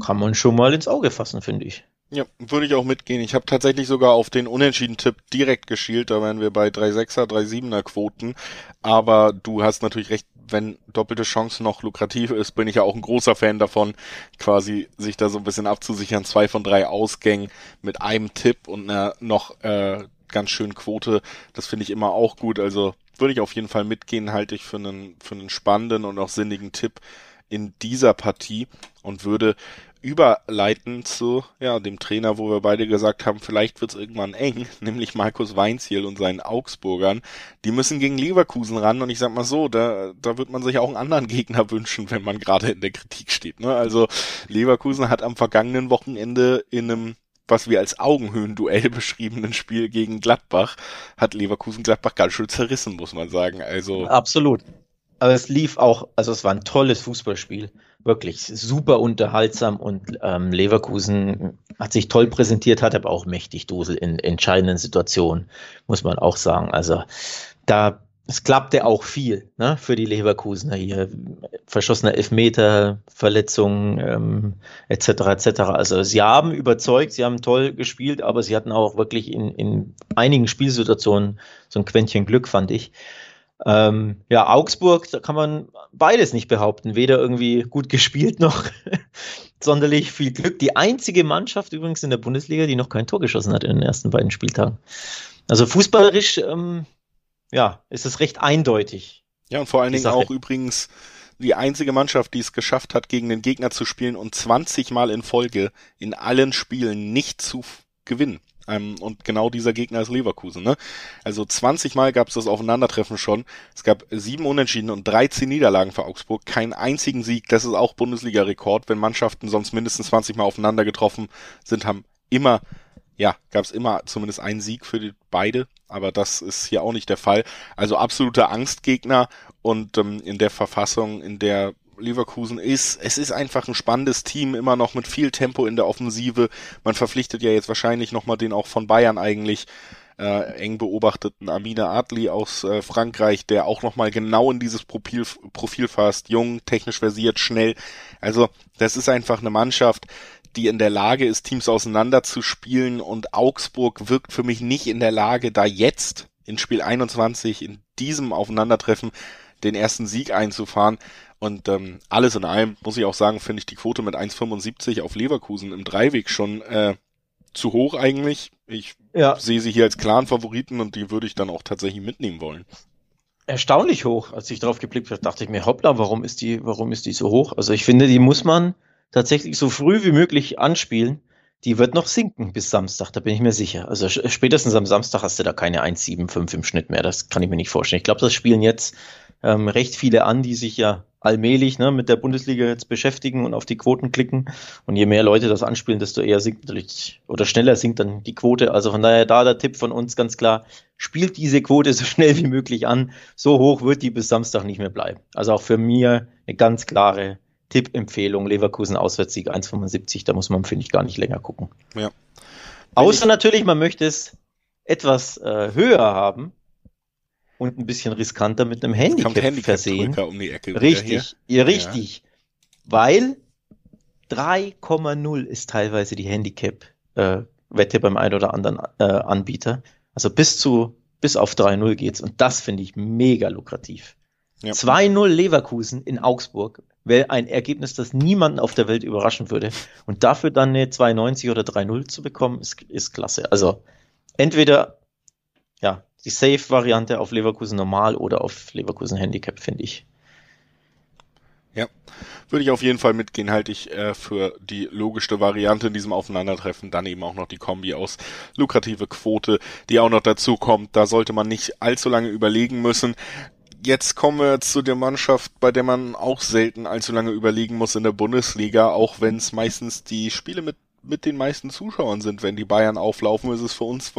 kann man schon mal ins Auge fassen, finde ich. Ja, würde ich auch mitgehen. Ich habe tatsächlich sogar auf den Unentschieden-Tipp direkt geschielt. Da wären wir bei 3,6er, 3,7er Quoten. Aber du hast natürlich recht, wenn doppelte Chance noch lukrativ ist, bin ich ja auch ein großer Fan davon, quasi sich da so ein bisschen abzusichern. Zwei von drei Ausgängen mit einem Tipp und einer noch äh, ganz schönen Quote. Das finde ich immer auch gut. Also würde ich auf jeden Fall mitgehen, halte ich für einen, für einen spannenden und auch sinnigen Tipp in dieser Partie und würde überleiten zu ja dem Trainer, wo wir beide gesagt haben, vielleicht wird's irgendwann eng, [LAUGHS] nämlich Markus Weinziel und seinen Augsburgern. Die müssen gegen Leverkusen ran und ich sag mal so, da da wird man sich auch einen anderen Gegner wünschen, wenn man gerade in der Kritik steht. Ne? Also Leverkusen hat am vergangenen Wochenende in einem was wir als Augenhöhenduell [LAUGHS] beschriebenen Spiel gegen Gladbach hat Leverkusen Gladbach ganz schön zerrissen, muss man sagen. Also absolut. Aber es lief auch, also es war ein tolles Fußballspiel wirklich super unterhaltsam und ähm, Leverkusen hat sich toll präsentiert, hat aber auch mächtig Dusel in entscheidenden Situationen, muss man auch sagen. Also da es klappte auch viel ne, für die Leverkusener hier. Verschossener Elfmeter, Verletzungen ähm, etc. etc. Also sie haben überzeugt, sie haben toll gespielt, aber sie hatten auch wirklich in, in einigen Spielsituationen so ein Quäntchen Glück, fand ich. Ähm, ja, Augsburg, da kann man beides nicht behaupten. Weder irgendwie gut gespielt noch [LAUGHS] sonderlich viel Glück. Die einzige Mannschaft übrigens in der Bundesliga, die noch kein Tor geschossen hat in den ersten beiden Spieltagen. Also fußballerisch, ähm, ja, ist es recht eindeutig. Ja, und vor allen Dingen auch übrigens die einzige Mannschaft, die es geschafft hat, gegen den Gegner zu spielen und 20 Mal in Folge in allen Spielen nicht zu gewinnen. Ähm, und genau dieser Gegner ist Leverkusen. Ne? Also 20 Mal gab es das Aufeinandertreffen schon. Es gab sieben Unentschieden und 13 Niederlagen für Augsburg. Keinen einzigen Sieg. Das ist auch Bundesliga-Rekord. Wenn Mannschaften sonst mindestens 20 Mal aufeinander getroffen sind, haben immer, ja, gab es immer zumindest einen Sieg für die beide. Aber das ist hier auch nicht der Fall. Also absoluter Angstgegner und ähm, in der Verfassung, in der Leverkusen ist. Es ist einfach ein spannendes Team, immer noch mit viel Tempo in der Offensive. Man verpflichtet ja jetzt wahrscheinlich nochmal den auch von Bayern eigentlich äh, eng beobachteten Amina Adli aus äh, Frankreich, der auch nochmal genau in dieses Profil, Profil fasst. Jung, technisch versiert, schnell. Also das ist einfach eine Mannschaft, die in der Lage ist, Teams auseinanderzuspielen und Augsburg wirkt für mich nicht in der Lage, da jetzt in Spiel 21 in diesem Aufeinandertreffen den ersten Sieg einzufahren. Und ähm, alles in allem muss ich auch sagen, finde ich die Quote mit 1,75 auf Leverkusen im Dreiweg schon äh, zu hoch eigentlich. Ich ja. sehe sie hier als klaren Favoriten und die würde ich dann auch tatsächlich mitnehmen wollen. Erstaunlich hoch. Als ich drauf geblickt habe, dachte ich mir, hoppla, warum ist die, warum ist die so hoch? Also ich finde, die muss man tatsächlich so früh wie möglich anspielen. Die wird noch sinken bis Samstag, da bin ich mir sicher. Also spätestens am Samstag hast du da keine 1,75 im Schnitt mehr. Das kann ich mir nicht vorstellen. Ich glaube, das spielen jetzt ähm, recht viele an, die sich ja allmählich ne, mit der Bundesliga jetzt beschäftigen und auf die Quoten klicken. Und je mehr Leute das anspielen, desto eher sinkt natürlich oder schneller sinkt dann die Quote. Also von daher da der Tipp von uns ganz klar, spielt diese Quote so [LAUGHS] schnell wie möglich an. So hoch wird die bis Samstag nicht mehr bleiben. Also auch für mir eine ganz klare Tippempfehlung. Leverkusen Auswärtssieg 1,75. Da muss man, finde ich, gar nicht länger gucken. Ja. Außer natürlich, man möchte es etwas äh, höher haben und ein bisschen riskanter mit einem Handicap, Handicap versehen. Um richtig, ja, richtig. Ja. Weil 3,0 ist teilweise die Handicap-Wette äh, beim einen oder anderen äh, Anbieter. Also bis zu bis auf 3-0 geht's und das finde ich mega lukrativ. Ja. 2-0 Leverkusen in Augsburg wäre ein Ergebnis, das niemanden auf der Welt überraschen würde. Und dafür dann eine 2,90 oder 3-0 zu bekommen, ist, ist klasse. Also entweder die Safe-Variante auf Leverkusen normal oder auf Leverkusen Handicap, finde ich. Ja, würde ich auf jeden Fall mitgehen, halte ich äh, für die logischste Variante in diesem Aufeinandertreffen. Dann eben auch noch die Kombi aus lukrative Quote, die auch noch dazu kommt. Da sollte man nicht allzu lange überlegen müssen. Jetzt kommen wir zu der Mannschaft, bei der man auch selten allzu lange überlegen muss in der Bundesliga, auch wenn es meistens die Spiele mit, mit den meisten Zuschauern sind. Wenn die Bayern auflaufen, ist es für uns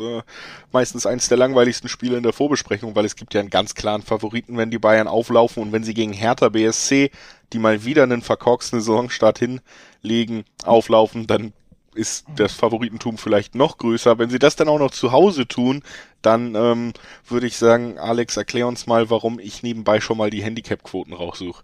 äh, meistens eines der langweiligsten Spiele in der Vorbesprechung, weil es gibt ja einen ganz klaren Favoriten, wenn die Bayern auflaufen und wenn sie gegen Hertha BSC, die mal wieder einen verkorksten Saisonstart hinlegen, auflaufen, dann ist das Favoritentum vielleicht noch größer. Wenn sie das dann auch noch zu Hause tun, dann ähm, würde ich sagen, Alex, erklär uns mal, warum ich nebenbei schon mal die Handicap-Quoten raussuche.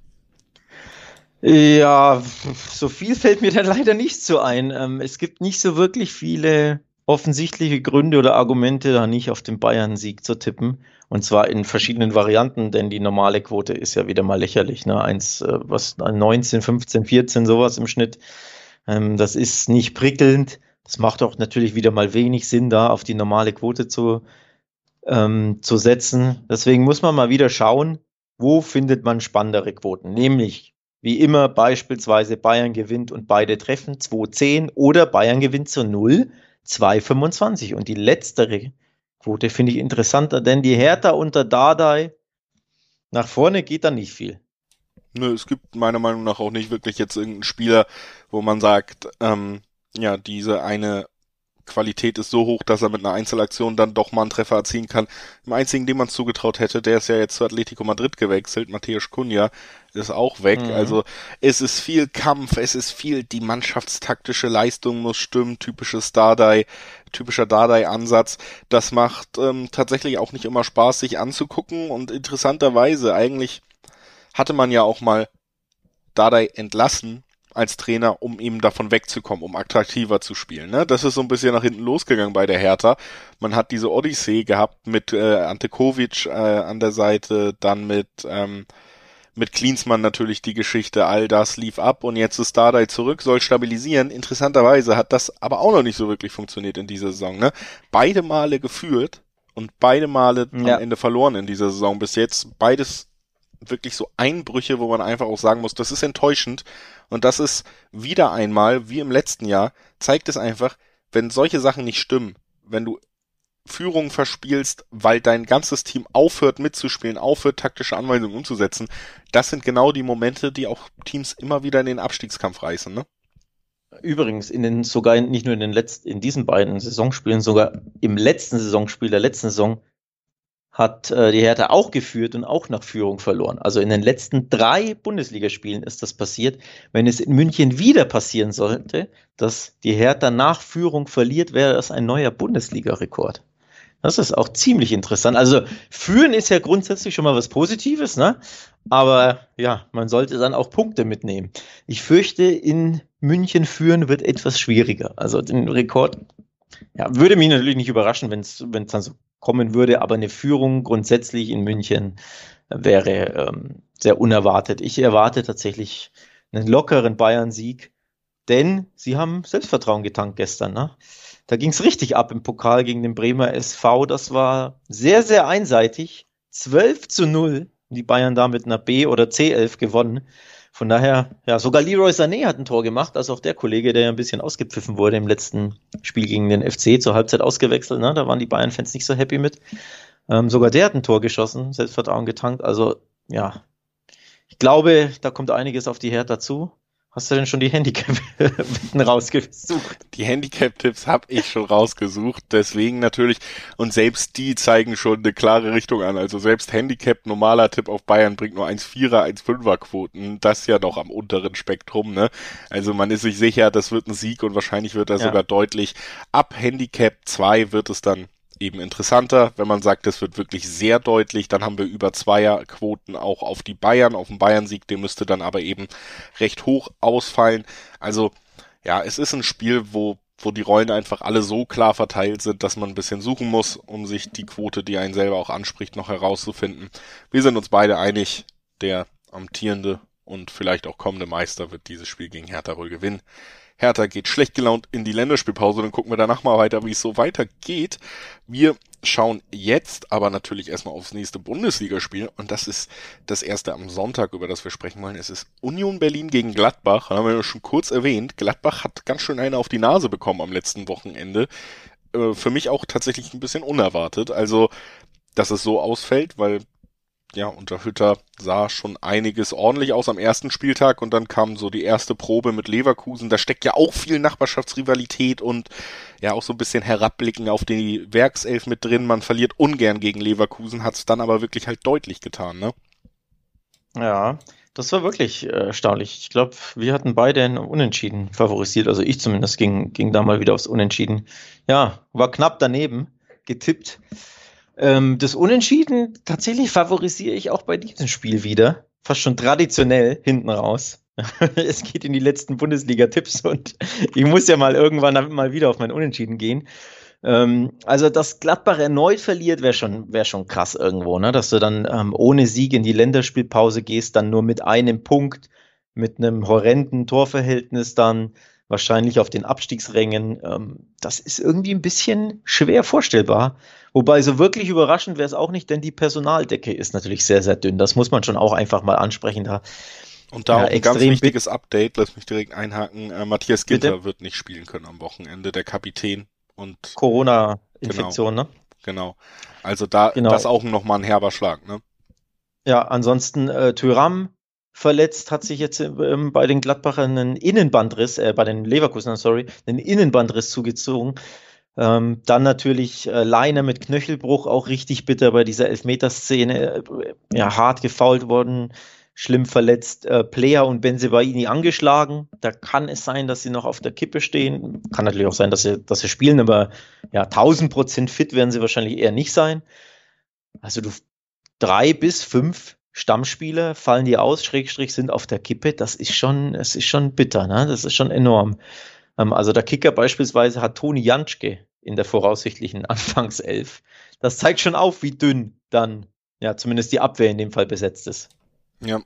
Ja, so viel fällt mir dann [LAUGHS] leider nicht so ein. Ähm, es gibt nicht so wirklich viele offensichtliche Gründe oder Argumente, da nicht auf den Bayern-Sieg zu tippen. Und zwar in verschiedenen Varianten, denn die normale Quote ist ja wieder mal lächerlich. Ne? Eins, äh, was 19, 15, 14, sowas im Schnitt. Ähm, das ist nicht prickelnd. Das macht auch natürlich wieder mal wenig Sinn, da auf die normale Quote zu, ähm, zu setzen. Deswegen muss man mal wieder schauen, wo findet man spannendere Quoten. Nämlich, wie immer, beispielsweise Bayern gewinnt und beide treffen 2,10 oder Bayern gewinnt zu 0 2,25. Und die letztere Quote finde ich interessanter, denn die Hertha unter Dardai nach vorne geht da nicht viel. Nö, es gibt meiner Meinung nach auch nicht wirklich jetzt irgendeinen Spieler, wo man sagt, ähm, ja, diese eine Qualität ist so hoch, dass er mit einer Einzelaktion dann doch mal einen Treffer erzielen kann. Im einzigen, dem man zugetraut hätte, der ist ja jetzt zu Atletico Madrid gewechselt, Matthäus Cunha, ist auch weg. Mhm. Also es ist viel Kampf, es ist viel, die mannschaftstaktische Leistung muss stimmen, typisches Dardai, typischer Dardai-Ansatz. Das macht ähm, tatsächlich auch nicht immer Spaß, sich anzugucken und interessanterweise eigentlich hatte man ja auch mal Dardai entlassen als Trainer, um eben davon wegzukommen, um attraktiver zu spielen. Ne? Das ist so ein bisschen nach hinten losgegangen bei der Hertha. Man hat diese Odyssee gehabt mit äh, Ante Kovic äh, an der Seite, dann mit ähm, mit Klinsmann natürlich die Geschichte, all das lief ab und jetzt ist Dardai zurück, soll stabilisieren. Interessanterweise hat das aber auch noch nicht so wirklich funktioniert in dieser Saison. Ne? Beide Male geführt und beide Male ja. am Ende verloren in dieser Saison bis jetzt. Beides wirklich so Einbrüche, wo man einfach auch sagen muss, das ist enttäuschend. Und das ist wieder einmal, wie im letzten Jahr, zeigt es einfach, wenn solche Sachen nicht stimmen, wenn du Führung verspielst, weil dein ganzes Team aufhört mitzuspielen, aufhört taktische Anweisungen umzusetzen, das sind genau die Momente, die auch Teams immer wieder in den Abstiegskampf reißen, ne? Übrigens, in den, sogar nicht nur in den letzten, in diesen beiden Saisonspielen, sogar im letzten Saisonspiel der letzten Saison hat äh, die Hertha auch geführt und auch nach Führung verloren. Also in den letzten drei Bundesligaspielen ist das passiert. Wenn es in München wieder passieren sollte, dass die Hertha nach Führung verliert, wäre das ein neuer Bundesliga-Rekord. Das ist auch ziemlich interessant. Also führen ist ja grundsätzlich schon mal was Positives, ne? Aber ja, man sollte dann auch Punkte mitnehmen. Ich fürchte, in München führen wird etwas schwieriger. Also den Rekord, ja, würde mich natürlich nicht überraschen, wenn es dann so kommen würde, aber eine Führung grundsätzlich in München wäre ähm, sehr unerwartet. Ich erwarte tatsächlich einen lockeren Bayern-Sieg, denn sie haben Selbstvertrauen getankt gestern. Ne? Da ging es richtig ab im Pokal gegen den Bremer SV. Das war sehr, sehr einseitig. 12 zu 0. Die Bayern da mit einer B- oder C11 gewonnen. Von daher, ja, sogar Leroy Sané hat ein Tor gemacht, also auch der Kollege, der ja ein bisschen ausgepfiffen wurde im letzten Spiel gegen den FC, zur Halbzeit ausgewechselt, ne? da waren die Bayern-Fans nicht so happy mit. Ähm, sogar der hat ein Tor geschossen, Selbstvertrauen getankt, also ja, ich glaube, da kommt einiges auf die Hertha zu. Hast du denn schon die Handicap-Wetten [LAUGHS] rausgesucht? Die Handicap-Tipps habe ich schon rausgesucht, deswegen natürlich. Und selbst die zeigen schon eine klare Richtung an. Also selbst Handicap, normaler Tipp auf Bayern bringt nur 1,4er, 1,5er Quoten. Das ja noch am unteren Spektrum, ne? Also man ist sich sicher, das wird ein Sieg und wahrscheinlich wird er ja. sogar deutlich. Ab Handicap 2 wird es dann eben interessanter. Wenn man sagt, das wird wirklich sehr deutlich, dann haben wir über Zweierquoten auch auf die Bayern, auf den Bayern-Sieg, der müsste dann aber eben recht hoch ausfallen. Also ja, es ist ein Spiel, wo wo die Rollen einfach alle so klar verteilt sind, dass man ein bisschen suchen muss, um sich die Quote, die einen selber auch anspricht, noch herauszufinden. Wir sind uns beide einig, der amtierende und vielleicht auch kommende Meister wird dieses Spiel gegen Hertha wohl gewinnen. Hertha geht schlecht gelaunt in die Länderspielpause, dann gucken wir danach mal weiter, wie es so weitergeht. Wir schauen jetzt aber natürlich erstmal aufs nächste Bundesligaspiel und das ist das erste am Sonntag, über das wir sprechen wollen. Es ist Union Berlin gegen Gladbach. Da haben wir schon kurz erwähnt. Gladbach hat ganz schön eine auf die Nase bekommen am letzten Wochenende. Äh, für mich auch tatsächlich ein bisschen unerwartet. Also, dass es so ausfällt, weil ja, unter Hütter sah schon einiges ordentlich aus am ersten Spieltag und dann kam so die erste Probe mit Leverkusen. Da steckt ja auch viel Nachbarschaftsrivalität und ja auch so ein bisschen Herabblicken auf die Werkself mit drin. Man verliert ungern gegen Leverkusen, hat es dann aber wirklich halt deutlich getan, ne? Ja, das war wirklich äh, erstaunlich. Ich glaube, wir hatten beide ein Unentschieden favorisiert. Also ich zumindest ging, ging da mal wieder aufs Unentschieden. Ja, war knapp daneben getippt. Ähm, das Unentschieden tatsächlich favorisiere ich auch bei diesem Spiel wieder. Fast schon traditionell hinten raus. [LAUGHS] es geht in die letzten Bundesliga-Tipps und ich muss ja mal irgendwann mal wieder auf mein Unentschieden gehen. Ähm, also, dass Gladbach erneut verliert, wäre schon, wär schon krass irgendwo, ne? Dass du dann ähm, ohne Sieg in die Länderspielpause gehst, dann nur mit einem Punkt, mit einem horrenden Torverhältnis dann wahrscheinlich auf den Abstiegsrängen. Ähm, das ist irgendwie ein bisschen schwer vorstellbar. Wobei so wirklich überraschend wäre es auch nicht, denn die Personaldecke ist natürlich sehr, sehr dünn. Das muss man schon auch einfach mal ansprechen. Da und da ja, auch ein ganz wichtiges Update, lass mich direkt einhaken. Äh, Matthias Ginter Bitte? wird nicht spielen können am Wochenende, der Kapitän. Und Corona-Infektion, genau, ne? Genau. Also da genau. das auch nochmal ein herber Schlag, ne? Ja, ansonsten äh, Tyram verletzt, hat sich jetzt ähm, bei den Gladbachern einen Innenbandriss, äh, bei den Leverkusen, sorry, einen Innenbandriss zugezogen. Ähm, dann natürlich äh, Leiner mit Knöchelbruch, auch richtig bitter bei dieser Elfmeterszene, äh, ja, hart gefault worden, schlimm verletzt. Äh, Player und Benzebaini angeschlagen. Da kann es sein, dass sie noch auf der Kippe stehen. Kann natürlich auch sein, dass sie, dass sie spielen, aber ja, 1000 Prozent fit werden sie wahrscheinlich eher nicht sein. Also du drei bis fünf Stammspieler fallen die aus, Schrägstrich sind auf der Kippe. Das ist schon, es ist schon bitter, ne? Das ist schon enorm. Ähm, also der Kicker beispielsweise hat Toni Janschke in der voraussichtlichen [LAUGHS] Anfangself. Das zeigt schon auf, wie dünn dann, ja, zumindest die Abwehr in dem Fall besetzt ist. Ja,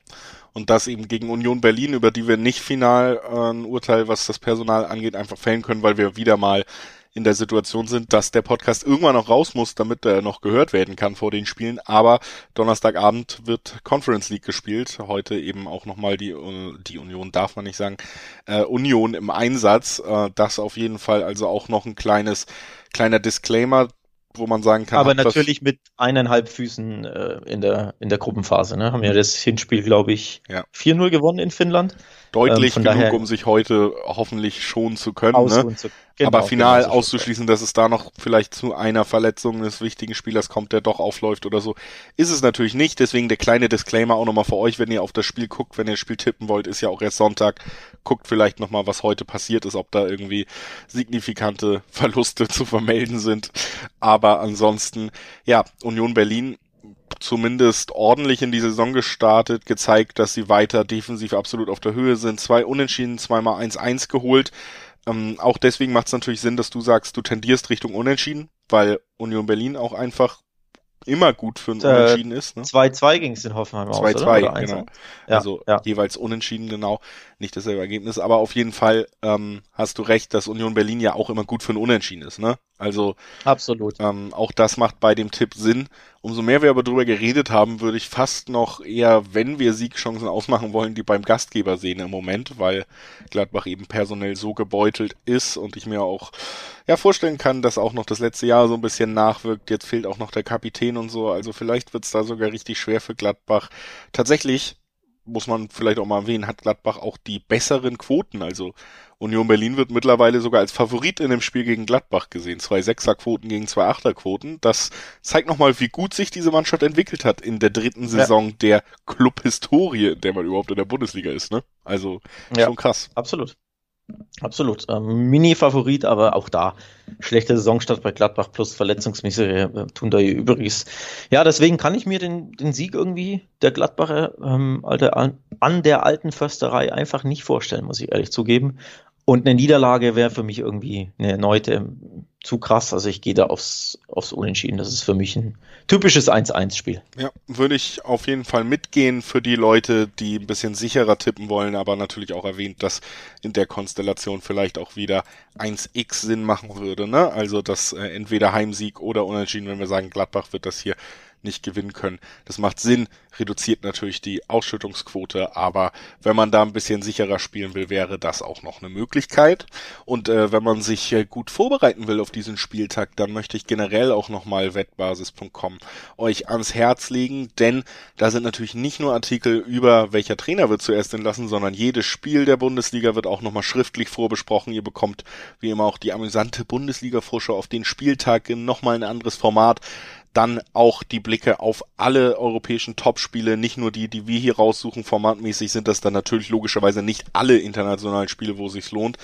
und das eben gegen Union Berlin, über die wir nicht final äh, ein Urteil, was das Personal angeht, einfach fällen können, weil wir wieder mal in der Situation sind, dass der Podcast irgendwann noch raus muss, damit er noch gehört werden kann vor den Spielen. Aber Donnerstagabend wird Conference League gespielt. Heute eben auch nochmal die, die Union, darf man nicht sagen, äh, Union im Einsatz. Äh, das auf jeden Fall also auch noch ein kleines, kleiner Disclaimer wo man sagen kann. Aber natürlich mit eineinhalb Füßen äh, in der in der Gruppenphase. Ne? Haben ja das Hinspiel, glaube ich, ja. 4-0 gewonnen in Finnland deutlich ähm, genug, daher, um sich heute hoffentlich schonen zu können. Ne? Zu, genau, Aber final genau, auszuschließen, dass es da noch vielleicht zu einer Verletzung des wichtigen Spielers kommt, der doch aufläuft oder so, ist es natürlich nicht. Deswegen der kleine Disclaimer auch nochmal für euch, wenn ihr auf das Spiel guckt, wenn ihr das Spiel tippen wollt, ist ja auch erst Sonntag. Guckt vielleicht nochmal, was heute passiert ist, ob da irgendwie signifikante Verluste [LAUGHS] zu vermelden sind. Aber ansonsten, ja, Union Berlin zumindest ordentlich in die Saison gestartet, gezeigt, dass sie weiter defensiv absolut auf der Höhe sind. Zwei Unentschieden, zweimal 1-1 geholt. Ähm, auch deswegen macht es natürlich Sinn, dass du sagst, du tendierst Richtung Unentschieden, weil Union Berlin auch einfach immer gut für ein äh, Unentschieden ist. 2-2 ne? ging es in Hoffenheim 2 2 aus, genau. Ja, also ja. jeweils Unentschieden, genau. Nicht dasselbe Ergebnis, aber auf jeden Fall ähm, hast du recht, dass Union Berlin ja auch immer gut für ein Unentschieden ist. Ne? Also absolut. Ähm, auch das macht bei dem Tipp Sinn. Umso mehr wir aber drüber geredet haben, würde ich fast noch eher, wenn wir Siegchancen ausmachen wollen, die beim Gastgeber sehen im Moment, weil Gladbach eben personell so gebeutelt ist und ich mir auch ja vorstellen kann, dass auch noch das letzte Jahr so ein bisschen nachwirkt. Jetzt fehlt auch noch der Kapitän und so. Also vielleicht wird es da sogar richtig schwer für Gladbach. Tatsächlich muss man vielleicht auch mal erwähnen, hat Gladbach auch die besseren Quoten. Also Union Berlin wird mittlerweile sogar als Favorit in dem Spiel gegen Gladbach gesehen. Zwei Sechserquoten gegen zwei Achterquoten. Das zeigt nochmal, wie gut sich diese Mannschaft entwickelt hat in der dritten Saison ja. der Club-Historie, in der man überhaupt in der Bundesliga ist. Ne? Also ja, schon krass. Absolut. Absolut. Ähm, Mini-Favorit, aber auch da schlechte Saisonstart bei Gladbach plus Verletzungsmisere äh, tun da ihr Übriges. Ja, deswegen kann ich mir den, den Sieg irgendwie der Gladbacher ähm, alter, an der alten Försterei einfach nicht vorstellen, muss ich ehrlich zugeben. Und eine Niederlage wäre für mich irgendwie eine erneute zu krass. Also ich gehe da aufs, aufs Unentschieden. Das ist für mich ein typisches 1-1-Spiel. Ja, würde ich auf jeden Fall mitgehen für die Leute, die ein bisschen sicherer tippen wollen, aber natürlich auch erwähnt, dass in der Konstellation vielleicht auch wieder 1x Sinn machen würde. Ne? Also dass äh, entweder Heimsieg oder Unentschieden, wenn wir sagen, Gladbach wird das hier nicht gewinnen können. Das macht Sinn, reduziert natürlich die Ausschüttungsquote, aber wenn man da ein bisschen sicherer spielen will, wäre das auch noch eine Möglichkeit. Und äh, wenn man sich äh, gut vorbereiten will auf diesen Spieltag, dann möchte ich generell auch nochmal wettbasis.com euch ans Herz legen, denn da sind natürlich nicht nur Artikel über welcher Trainer wird zuerst entlassen, sondern jedes Spiel der Bundesliga wird auch nochmal schriftlich vorbesprochen. Ihr bekommt wie immer auch die amüsante Bundesliga-Vorschau auf den Spieltag in nochmal ein anderes Format dann auch die Blicke auf alle europäischen Topspiele, nicht nur die, die wir hier raussuchen. Formatmäßig sind das dann natürlich logischerweise nicht alle internationalen Spiele, wo es sich lohnt.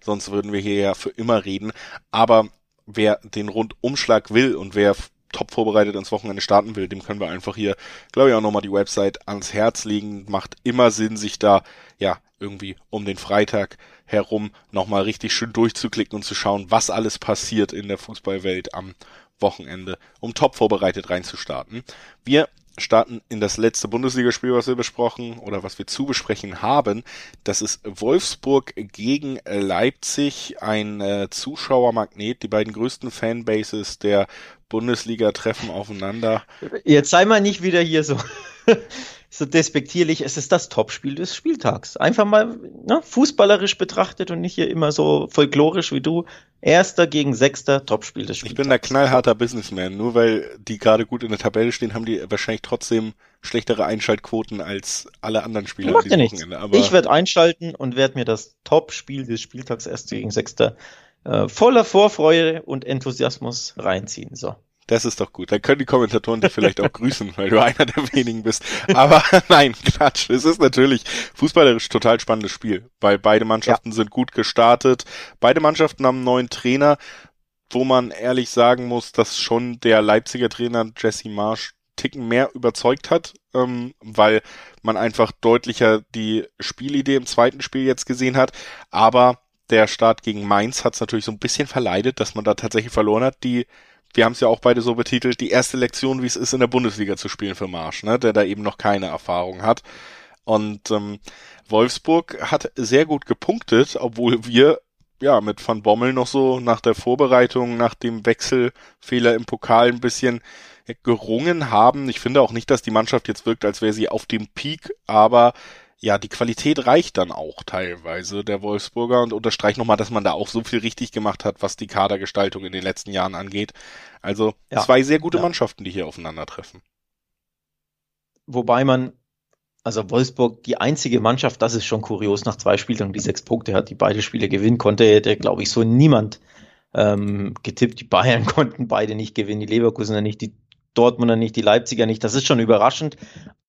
Sonst würden wir hier ja für immer reden. Aber wer den Rundumschlag will und wer top vorbereitet ins Wochenende starten will, dem können wir einfach hier, glaube ich, auch nochmal die Website ans Herz legen. Macht immer Sinn, sich da, ja, irgendwie um den Freitag herum nochmal richtig schön durchzuklicken und zu schauen, was alles passiert in der Fußballwelt am Wochenende, um top vorbereitet reinzustarten. Wir starten in das letzte Bundesligaspiel, was wir besprochen oder was wir zu besprechen haben. Das ist Wolfsburg gegen Leipzig, ein äh, Zuschauermagnet. Die beiden größten Fanbases der Bundesliga treffen aufeinander. Jetzt sei mal nicht wieder hier so [LAUGHS] so despektierlich, es ist das Topspiel des Spieltags. Einfach mal ne, fußballerisch betrachtet und nicht hier immer so folklorisch wie du. Erster gegen Sechster Topspiel des Spieltags. Ich bin der knallharter Businessman. Nur weil die gerade gut in der Tabelle stehen, haben die wahrscheinlich trotzdem schlechtere Einschaltquoten als alle anderen Spieler Macht ja nichts. ich werde einschalten und werde mir das Topspiel des Spieltags Erster gegen Sechster äh, voller Vorfreude und Enthusiasmus reinziehen. So. Das ist doch gut. Dann können die Kommentatoren dich vielleicht auch grüßen, weil du einer der wenigen bist. Aber [LAUGHS] nein, Quatsch. Es ist natürlich fußballerisch total spannendes Spiel, weil beide Mannschaften ja. sind gut gestartet. Beide Mannschaften haben einen neuen Trainer, wo man ehrlich sagen muss, dass schon der Leipziger Trainer Jesse Marsch Ticken mehr überzeugt hat, ähm, weil man einfach deutlicher die Spielidee im zweiten Spiel jetzt gesehen hat. Aber der Start gegen Mainz hat es natürlich so ein bisschen verleidet, dass man da tatsächlich verloren hat. Die wir haben es ja auch beide so betitelt, die erste Lektion, wie es ist, in der Bundesliga zu spielen für Marsch, ne, der da eben noch keine Erfahrung hat. Und ähm, Wolfsburg hat sehr gut gepunktet, obwohl wir ja mit Van Bommel noch so nach der Vorbereitung, nach dem Wechselfehler im Pokal ein bisschen gerungen haben. Ich finde auch nicht, dass die Mannschaft jetzt wirkt, als wäre sie auf dem Peak, aber ja, die Qualität reicht dann auch teilweise der Wolfsburger und unterstreicht nochmal, dass man da auch so viel richtig gemacht hat, was die Kadergestaltung in den letzten Jahren angeht. Also ja, zwei sehr gute ja. Mannschaften, die hier aufeinandertreffen. Wobei man, also Wolfsburg, die einzige Mannschaft, das ist schon kurios, nach zwei Spielen die sechs Punkte hat, die beide Spiele gewinnen konnte, hätte, glaube ich, so niemand ähm, getippt. Die Bayern [LAUGHS] konnten beide nicht gewinnen, die Leverkusener nicht, die Dortmunder nicht, die Leipziger nicht. Das ist schon überraschend.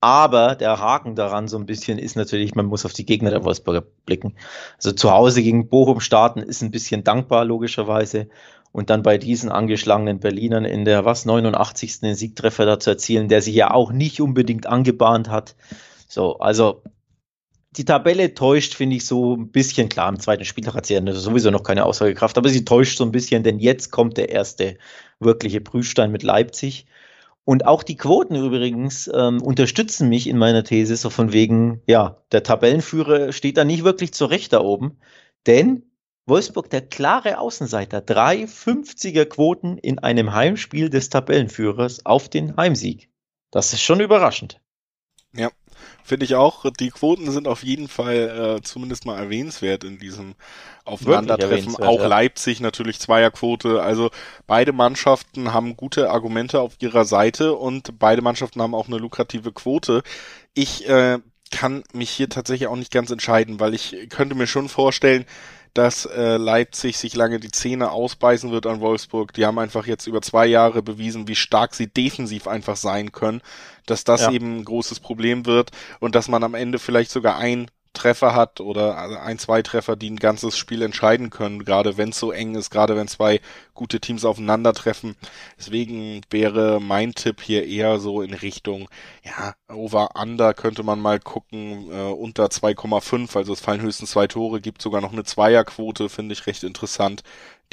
Aber der Haken daran so ein bisschen ist natürlich, man muss auf die Gegner der Wolfsburger blicken. Also zu Hause gegen Bochum starten ist ein bisschen dankbar, logischerweise. Und dann bei diesen angeschlagenen Berlinern in der, was, 89. den Siegtreffer da zu erzielen, der sich ja auch nicht unbedingt angebahnt hat. So, also die Tabelle täuscht, finde ich, so ein bisschen. Klar, im zweiten Spieltag hat sie ja sowieso noch keine Aussagekraft, aber sie täuscht so ein bisschen, denn jetzt kommt der erste wirkliche Prüfstein mit Leipzig. Und auch die Quoten übrigens ähm, unterstützen mich in meiner These, so von wegen, ja, der Tabellenführer steht da nicht wirklich zurecht da oben. Denn Wolfsburg der klare Außenseiter, drei 50er Quoten in einem Heimspiel des Tabellenführers auf den Heimsieg. Das ist schon überraschend. Ja, finde ich auch. Die Quoten sind auf jeden Fall äh, zumindest mal erwähnenswert in diesem Aufeinandertreffen. Auch ja. Leipzig natürlich Zweierquote. Also beide Mannschaften haben gute Argumente auf ihrer Seite und beide Mannschaften haben auch eine lukrative Quote. Ich äh, kann mich hier tatsächlich auch nicht ganz entscheiden, weil ich könnte mir schon vorstellen, dass äh, Leipzig sich lange die Zähne ausbeißen wird an Wolfsburg. Die haben einfach jetzt über zwei Jahre bewiesen, wie stark sie defensiv einfach sein können, dass das ja. eben ein großes Problem wird und dass man am Ende vielleicht sogar ein Treffer hat oder ein, zwei Treffer, die ein ganzes Spiel entscheiden können, gerade wenn es so eng ist, gerade wenn zwei gute Teams aufeinandertreffen. Deswegen wäre mein Tipp hier eher so in Richtung, ja, Over-Under könnte man mal gucken, äh, unter 2,5, also es fallen höchstens zwei Tore, gibt sogar noch eine Zweierquote, finde ich recht interessant.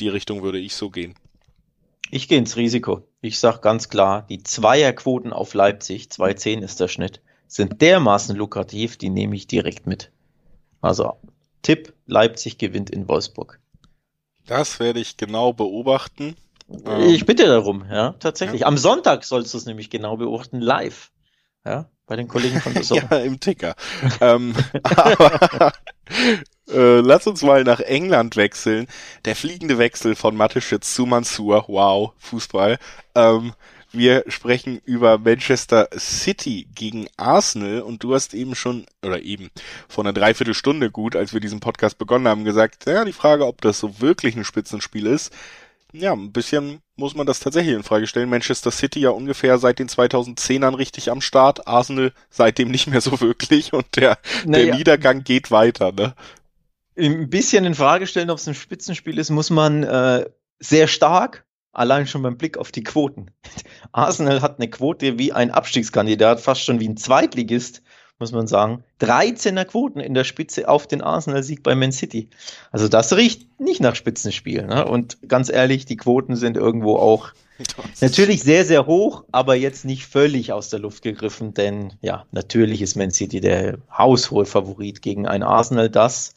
Die Richtung würde ich so gehen. Ich gehe ins Risiko. Ich sage ganz klar, die Zweierquoten auf Leipzig, 2,10 ist der Schnitt, sind dermaßen lukrativ, die nehme ich direkt mit. Also Tipp, Leipzig gewinnt in Wolfsburg. Das werde ich genau beobachten. Ich bitte darum, ja, tatsächlich. Ja. Am Sonntag sollst du es nämlich genau beobachten, live. Ja, bei den Kollegen von [LAUGHS] der Ja, im Ticker. ähm, [LAUGHS] aber, äh, lass uns mal nach England wechseln. Der fliegende Wechsel von Mateschitz zu Mansur. Wow, Fußball. Ähm, wir sprechen über Manchester City gegen Arsenal und du hast eben schon, oder eben vor einer Dreiviertelstunde gut, als wir diesen Podcast begonnen haben, gesagt, ja, die Frage, ob das so wirklich ein Spitzenspiel ist, ja, ein bisschen muss man das tatsächlich in Frage stellen. Manchester City ja ungefähr seit den 2010ern richtig am Start, Arsenal seitdem nicht mehr so wirklich und der, naja. der Niedergang geht weiter, ne? Ein bisschen in Frage stellen, ob es ein Spitzenspiel ist, muss man äh, sehr stark Allein schon beim Blick auf die Quoten. [LAUGHS] Arsenal hat eine Quote wie ein Abstiegskandidat, fast schon wie ein Zweitligist, muss man sagen. 13er Quoten in der Spitze auf den Arsenal-Sieg bei Man City. Also das riecht nicht nach Spitzenspiel. Ne? Und ganz ehrlich, die Quoten sind irgendwo auch [LAUGHS] natürlich sehr, sehr hoch, aber jetzt nicht völlig aus der Luft gegriffen, denn ja, natürlich ist Man City der haushohe Favorit gegen ein Arsenal, das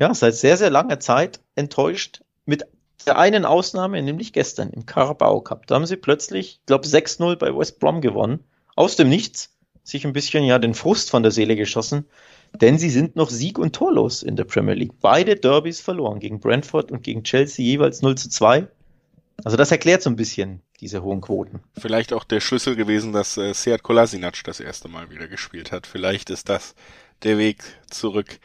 ja seit sehr, sehr langer Zeit enttäuscht mit der einen Ausnahme, nämlich gestern im Carabao Cup. Da haben sie plötzlich, ich glaube, 6-0 bei West Brom gewonnen. Aus dem Nichts. Sich ein bisschen ja den Frust von der Seele geschossen. Denn sie sind noch sieg- und torlos in der Premier League. Beide Derbys verloren. Gegen Brentford und gegen Chelsea jeweils 0 zu 2. Also das erklärt so ein bisschen diese hohen Quoten. Vielleicht auch der Schlüssel gewesen, dass äh, Seat Kolasinac das erste Mal wieder gespielt hat. Vielleicht ist das der Weg zurück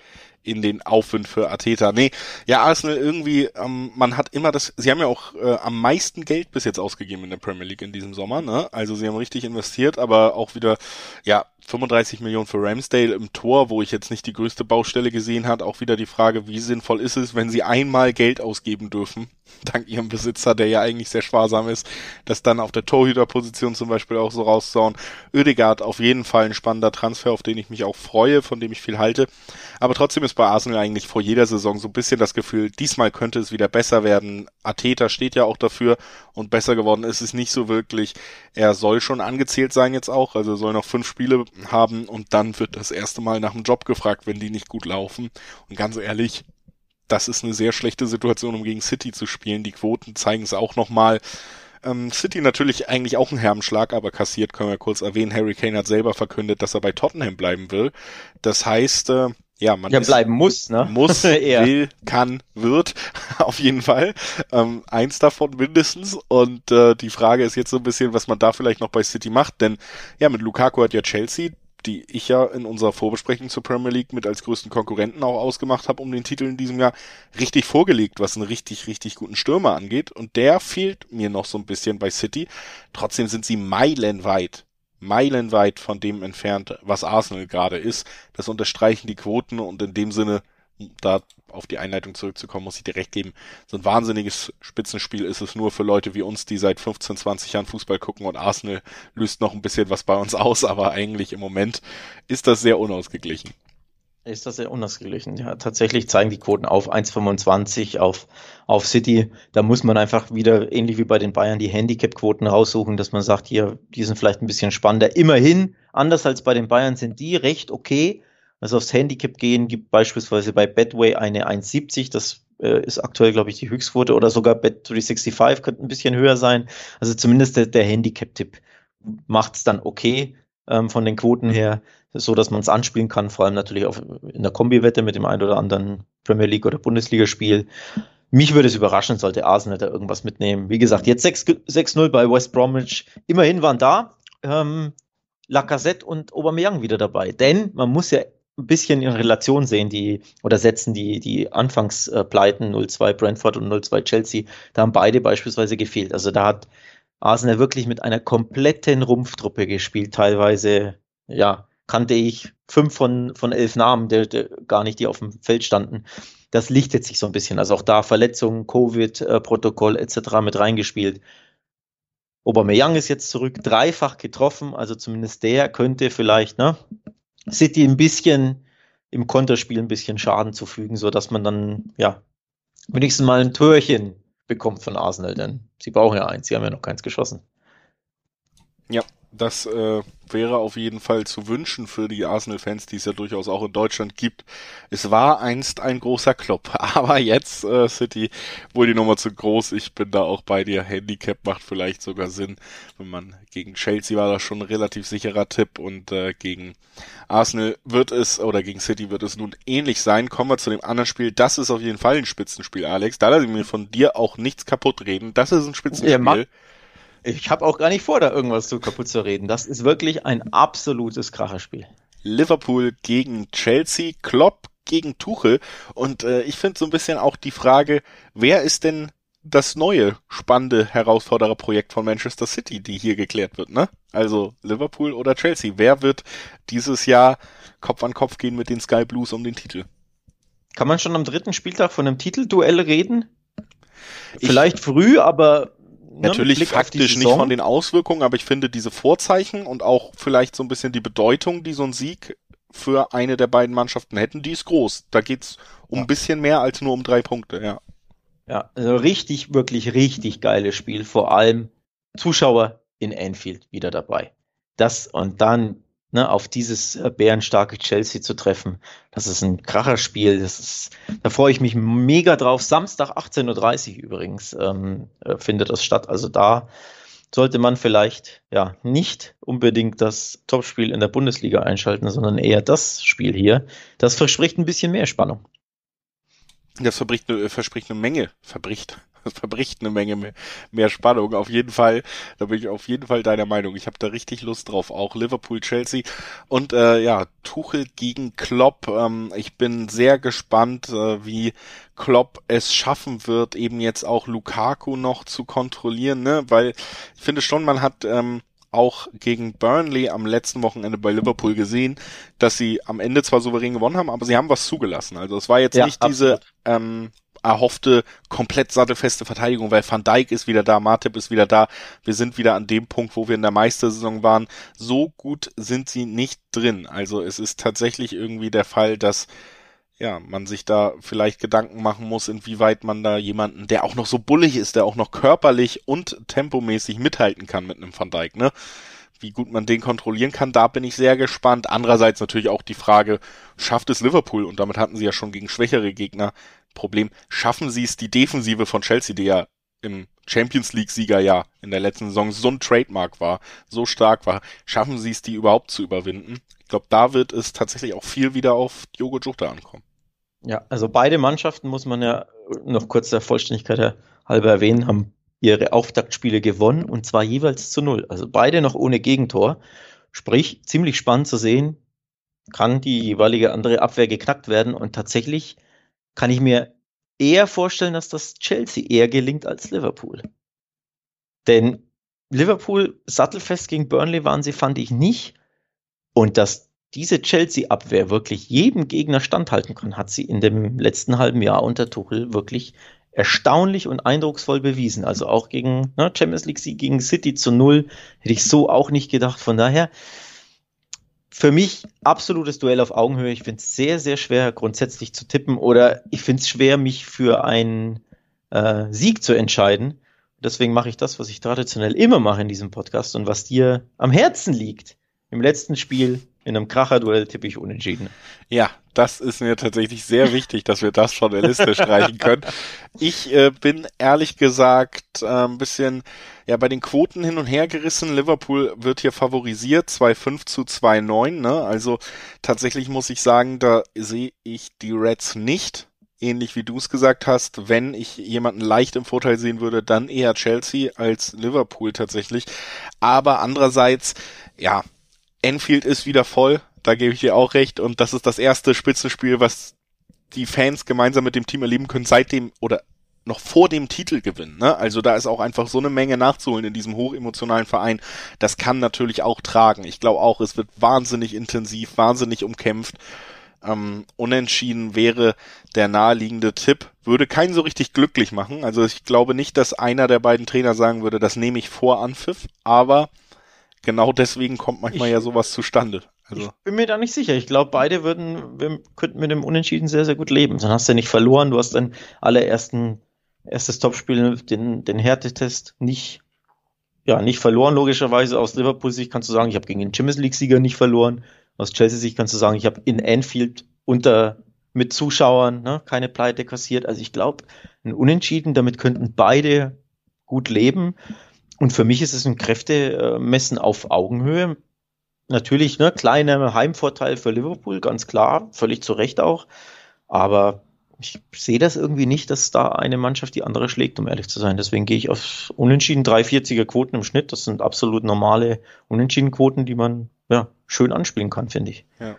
in den Aufwind für Ateta. Nee, ja, Arsenal irgendwie, ähm, man hat immer das, sie haben ja auch äh, am meisten Geld bis jetzt ausgegeben in der Premier League in diesem Sommer, ne? Also sie haben richtig investiert, aber auch wieder, ja, 35 Millionen für Ramsdale im Tor, wo ich jetzt nicht die größte Baustelle gesehen hat, auch wieder die Frage, wie sinnvoll ist es, wenn sie einmal Geld ausgeben dürfen, [LAUGHS] dank ihrem Besitzer, der ja eigentlich sehr sparsam ist, das dann auf der Torhüterposition zum Beispiel auch so rauszuhauen. Oedegaard auf jeden Fall ein spannender Transfer, auf den ich mich auch freue, von dem ich viel halte. Aber trotzdem ist bei Arsenal eigentlich vor jeder Saison so ein bisschen das Gefühl, diesmal könnte es wieder besser werden. Ateta steht ja auch dafür und besser geworden ist es nicht so wirklich. Er soll schon angezählt sein jetzt auch, also soll noch fünf Spiele haben und dann wird das erste Mal nach dem Job gefragt, wenn die nicht gut laufen. Und ganz ehrlich, das ist eine sehr schlechte Situation, um gegen City zu spielen. Die Quoten zeigen es auch nochmal. Ähm, City natürlich eigentlich auch ein Herrenschlag, aber kassiert, können wir kurz erwähnen. Harry Kane hat selber verkündet, dass er bei Tottenham bleiben will. Das heißt, äh, ja, man ja, bleiben muss, ne? Muss, [LAUGHS] will, kann, wird, [LAUGHS] auf jeden Fall. Ähm, eins davon mindestens. Und äh, die Frage ist jetzt so ein bisschen, was man da vielleicht noch bei City macht. Denn ja, mit Lukaku hat ja Chelsea die ich ja in unserer Vorbesprechung zur Premier League mit als größten Konkurrenten auch ausgemacht habe um den Titel in diesem Jahr, richtig vorgelegt, was einen richtig, richtig guten Stürmer angeht. Und der fehlt mir noch so ein bisschen bei City. Trotzdem sind sie meilenweit, meilenweit von dem entfernt, was Arsenal gerade ist. Das unterstreichen die Quoten und in dem Sinne da auf die Einleitung zurückzukommen, muss ich dir recht geben. So ein wahnsinniges Spitzenspiel ist es nur für Leute wie uns, die seit 15, 20 Jahren Fußball gucken und Arsenal löst noch ein bisschen was bei uns [LAUGHS] aus, aber eigentlich im Moment ist das sehr unausgeglichen. Ist das sehr unausgeglichen. Ja, tatsächlich zeigen die Quoten auf 1,25 auf, auf City. Da muss man einfach wieder, ähnlich wie bei den Bayern, die Handicap-Quoten raussuchen, dass man sagt, hier, die sind vielleicht ein bisschen spannender. Immerhin, anders als bei den Bayern, sind die recht okay also aufs Handicap gehen, gibt beispielsweise bei Betway eine 1,70, das äh, ist aktuell, glaube ich, die Höchstquote oder sogar Bet365 könnte ein bisschen höher sein. Also zumindest der, der Handicap-Tipp macht es dann okay ähm, von den Quoten her, so dass man es anspielen kann, vor allem natürlich auch in der Kombi-Wette mit dem ein oder anderen Premier League oder Bundesligaspiel. Mich würde es überraschen, sollte Arsenal da irgendwas mitnehmen. Wie gesagt, jetzt 6-0 bei West Bromwich. Immerhin waren da ähm, Lacazette und Aubameyang wieder dabei. Denn man muss ja ein bisschen in Relation sehen, die oder setzen die, die Anfangspleiten 0-2 Brentford und 0-2 Chelsea, da haben beide beispielsweise gefehlt. Also da hat Arsenal wirklich mit einer kompletten Rumpftruppe gespielt. Teilweise, ja, kannte ich fünf von, von elf Namen, der, der gar nicht, die auf dem Feld standen. Das lichtet sich so ein bisschen. Also auch da Verletzungen, Covid-Protokoll etc. mit reingespielt. Aubameyang ist jetzt zurück, dreifach getroffen, also zumindest der könnte vielleicht, ne, City ein bisschen im Konterspiel ein bisschen Schaden zufügen, so dass man dann, ja, wenigstens mal ein Törchen bekommt von Arsenal, denn sie brauchen ja eins, sie haben ja noch keins geschossen. Das äh, wäre auf jeden Fall zu wünschen für die Arsenal-Fans, die es ja durchaus auch in Deutschland gibt. Es war einst ein großer Klopp, [LAUGHS] aber jetzt äh, City wohl die Nummer zu groß. Ich bin da auch bei dir. Handicap macht vielleicht sogar Sinn, wenn man gegen Chelsea war das schon ein relativ sicherer Tipp und äh, gegen Arsenal wird es oder gegen City wird es nun ähnlich sein. Kommen wir zu dem anderen Spiel. Das ist auf jeden Fall ein Spitzenspiel, Alex. Da lasse ich mir von dir auch nichts kaputt reden. Das ist ein Spitzenspiel. Ja, ich habe auch gar nicht vor, da irgendwas so kaputt zu reden. Das ist wirklich ein absolutes Kracherspiel. Liverpool gegen Chelsea, Klopp gegen Tuchel. Und äh, ich finde so ein bisschen auch die Frage, wer ist denn das neue spannende Herausfordererprojekt von Manchester City, die hier geklärt wird, ne? Also Liverpool oder Chelsea. Wer wird dieses Jahr Kopf an Kopf gehen mit den Sky Blues um den Titel? Kann man schon am dritten Spieltag von einem Titelduell reden? Vielleicht ich, früh, aber Natürlich faktisch nicht von den Auswirkungen, aber ich finde diese Vorzeichen und auch vielleicht so ein bisschen die Bedeutung, die so ein Sieg für eine der beiden Mannschaften hätten, die ist groß. Da geht's um ja. ein bisschen mehr als nur um drei Punkte, ja. Ja, also richtig, wirklich richtig geiles Spiel. Vor allem Zuschauer in Anfield wieder dabei. Das und dann ne, auf dieses äh, bärenstarke Chelsea zu treffen. Das ist ein Kracherspiel. Das ist, da freue ich mich mega drauf. Samstag 18.30 Uhr übrigens ähm, äh, findet das statt. Also da sollte man vielleicht ja nicht unbedingt das Topspiel in der Bundesliga einschalten, sondern eher das Spiel hier. Das verspricht ein bisschen mehr Spannung. Das verspricht, verspricht eine Menge, verbricht, [LAUGHS] verbricht eine Menge mehr, mehr Spannung. Auf jeden Fall, da bin ich auf jeden Fall deiner Meinung. Ich habe da richtig Lust drauf. Auch Liverpool, Chelsea und äh, ja, Tuchel gegen Klopp. Ähm, ich bin sehr gespannt, äh, wie Klopp es schaffen wird, eben jetzt auch Lukaku noch zu kontrollieren, ne? Weil ich finde schon, man hat ähm, auch gegen Burnley am letzten Wochenende bei Liverpool gesehen, dass sie am Ende zwar souverän gewonnen haben, aber sie haben was zugelassen. Also es war jetzt ja, nicht absolut. diese ähm, erhoffte komplett sattelfeste Verteidigung, weil Van Dijk ist wieder da, Martip ist wieder da. Wir sind wieder an dem Punkt, wo wir in der Meistersaison waren. So gut sind sie nicht drin. Also es ist tatsächlich irgendwie der Fall, dass ja, man sich da vielleicht Gedanken machen muss, inwieweit man da jemanden, der auch noch so bullig ist, der auch noch körperlich und tempomäßig mithalten kann mit einem Van Dijk, ne? Wie gut man den kontrollieren kann, da bin ich sehr gespannt. Andererseits natürlich auch die Frage, schafft es Liverpool? Und damit hatten sie ja schon gegen schwächere Gegner Problem. Schaffen sie es, die Defensive von Chelsea, die ja im Champions League Sieger ja in der letzten Saison so ein Trademark war, so stark war, schaffen sie es, die überhaupt zu überwinden? Ich glaube, da wird es tatsächlich auch viel wieder auf Diogo Jota ankommen. Ja, also beide Mannschaften muss man ja noch kurz der Vollständigkeit halber erwähnen, haben ihre Auftaktspiele gewonnen und zwar jeweils zu null. Also beide noch ohne Gegentor. Sprich, ziemlich spannend zu sehen, kann die jeweilige andere Abwehr geknackt werden und tatsächlich kann ich mir eher vorstellen, dass das Chelsea eher gelingt als Liverpool. Denn Liverpool sattelfest gegen Burnley waren sie, fand ich nicht. Und das diese Chelsea-Abwehr wirklich jedem Gegner standhalten kann, hat sie in dem letzten halben Jahr unter Tuchel wirklich erstaunlich und eindrucksvoll bewiesen. Also auch gegen ne, Champions League Sieg gegen City zu null hätte ich so auch nicht gedacht. Von daher für mich absolutes Duell auf Augenhöhe. Ich finde es sehr, sehr schwer grundsätzlich zu tippen oder ich finde es schwer, mich für einen äh, Sieg zu entscheiden. Deswegen mache ich das, was ich traditionell immer mache in diesem Podcast und was dir am Herzen liegt. Im letzten Spiel in einem Kracher-Duell tippe ich unentschieden. Ja, das ist mir tatsächlich sehr wichtig, dass wir das von der Liste streichen können. Ich äh, bin ehrlich gesagt äh, ein bisschen ja bei den Quoten hin und her gerissen. Liverpool wird hier favorisiert, 2,5 zu 2,9. Ne? Also tatsächlich muss ich sagen, da sehe ich die Reds nicht. Ähnlich wie du es gesagt hast, wenn ich jemanden leicht im Vorteil sehen würde, dann eher Chelsea als Liverpool tatsächlich. Aber andererseits, ja, Enfield ist wieder voll, da gebe ich dir auch recht. Und das ist das erste Spitzenspiel, was die Fans gemeinsam mit dem Team erleben können, seitdem oder noch vor dem Titelgewinn. Ne? Also da ist auch einfach so eine Menge nachzuholen in diesem hochemotionalen Verein. Das kann natürlich auch tragen. Ich glaube auch, es wird wahnsinnig intensiv, wahnsinnig umkämpft. Ähm, unentschieden wäre der naheliegende Tipp, würde keinen so richtig glücklich machen. Also ich glaube nicht, dass einer der beiden Trainer sagen würde, das nehme ich vor Anpfiff, aber genau deswegen kommt manchmal ich, ja sowas zustande. Also. Ich bin mir da nicht sicher. Ich glaube, beide würden, wir könnten mit dem Unentschieden sehr, sehr gut leben. Dann hast du nicht verloren, du hast deinen allerersten erstes Topspiel, den, den Härtetest nicht, ja, nicht verloren, logischerweise. Aus Liverpool-Sicht kannst du sagen, ich habe gegen den Champions League-Sieger nicht verloren. Aus Chelsea-Sicht kannst du sagen, ich habe in Anfield unter mit Zuschauern ne, keine Pleite kassiert. Also ich glaube, ein Unentschieden, damit könnten beide gut leben. Und für mich ist es ein Kräftemessen auf Augenhöhe. Natürlich, ne, kleiner Heimvorteil für Liverpool, ganz klar, völlig zu Recht auch. Aber ich sehe das irgendwie nicht, dass da eine Mannschaft die andere schlägt, um ehrlich zu sein. Deswegen gehe ich auf Unentschieden 340er Quoten im Schnitt. Das sind absolut normale Unentschieden-Quoten, die man ja, schön anspielen kann, finde ich. Ja.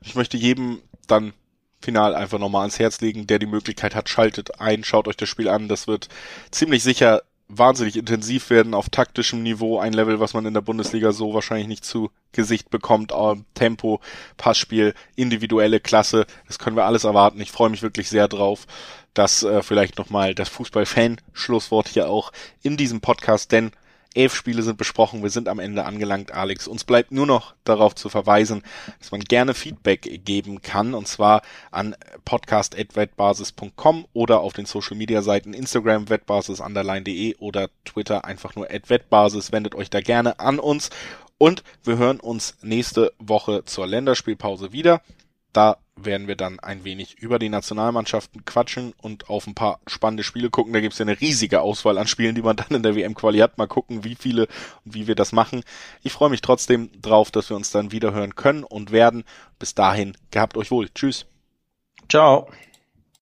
Ich möchte jedem dann final einfach nochmal ans Herz legen, der die Möglichkeit hat, schaltet ein, schaut euch das Spiel an. Das wird ziemlich sicher wahnsinnig intensiv werden auf taktischem Niveau, ein Level, was man in der Bundesliga so wahrscheinlich nicht zu Gesicht bekommt. Tempo, Passspiel, individuelle Klasse, das können wir alles erwarten. Ich freue mich wirklich sehr drauf. dass äh, vielleicht nochmal das Fußball-Fan-Schlusswort hier auch in diesem Podcast, denn Elf Spiele sind besprochen, wir sind am Ende angelangt, Alex. Uns bleibt nur noch darauf zu verweisen, dass man gerne Feedback geben kann, und zwar an podcast.wettbasis.com oder auf den Social Media Seiten Instagram wettbasis underline.de oder Twitter einfach nur wettbasis. Wendet euch da gerne an uns. Und wir hören uns nächste Woche zur Länderspielpause wieder. Da werden wir dann ein wenig über die Nationalmannschaften quatschen und auf ein paar spannende Spiele gucken. Da gibt es ja eine riesige Auswahl an Spielen, die man dann in der WM-Quali hat. Mal gucken, wie viele und wie wir das machen. Ich freue mich trotzdem drauf, dass wir uns dann wieder hören können und werden. Bis dahin, gehabt euch wohl. Tschüss. Ciao.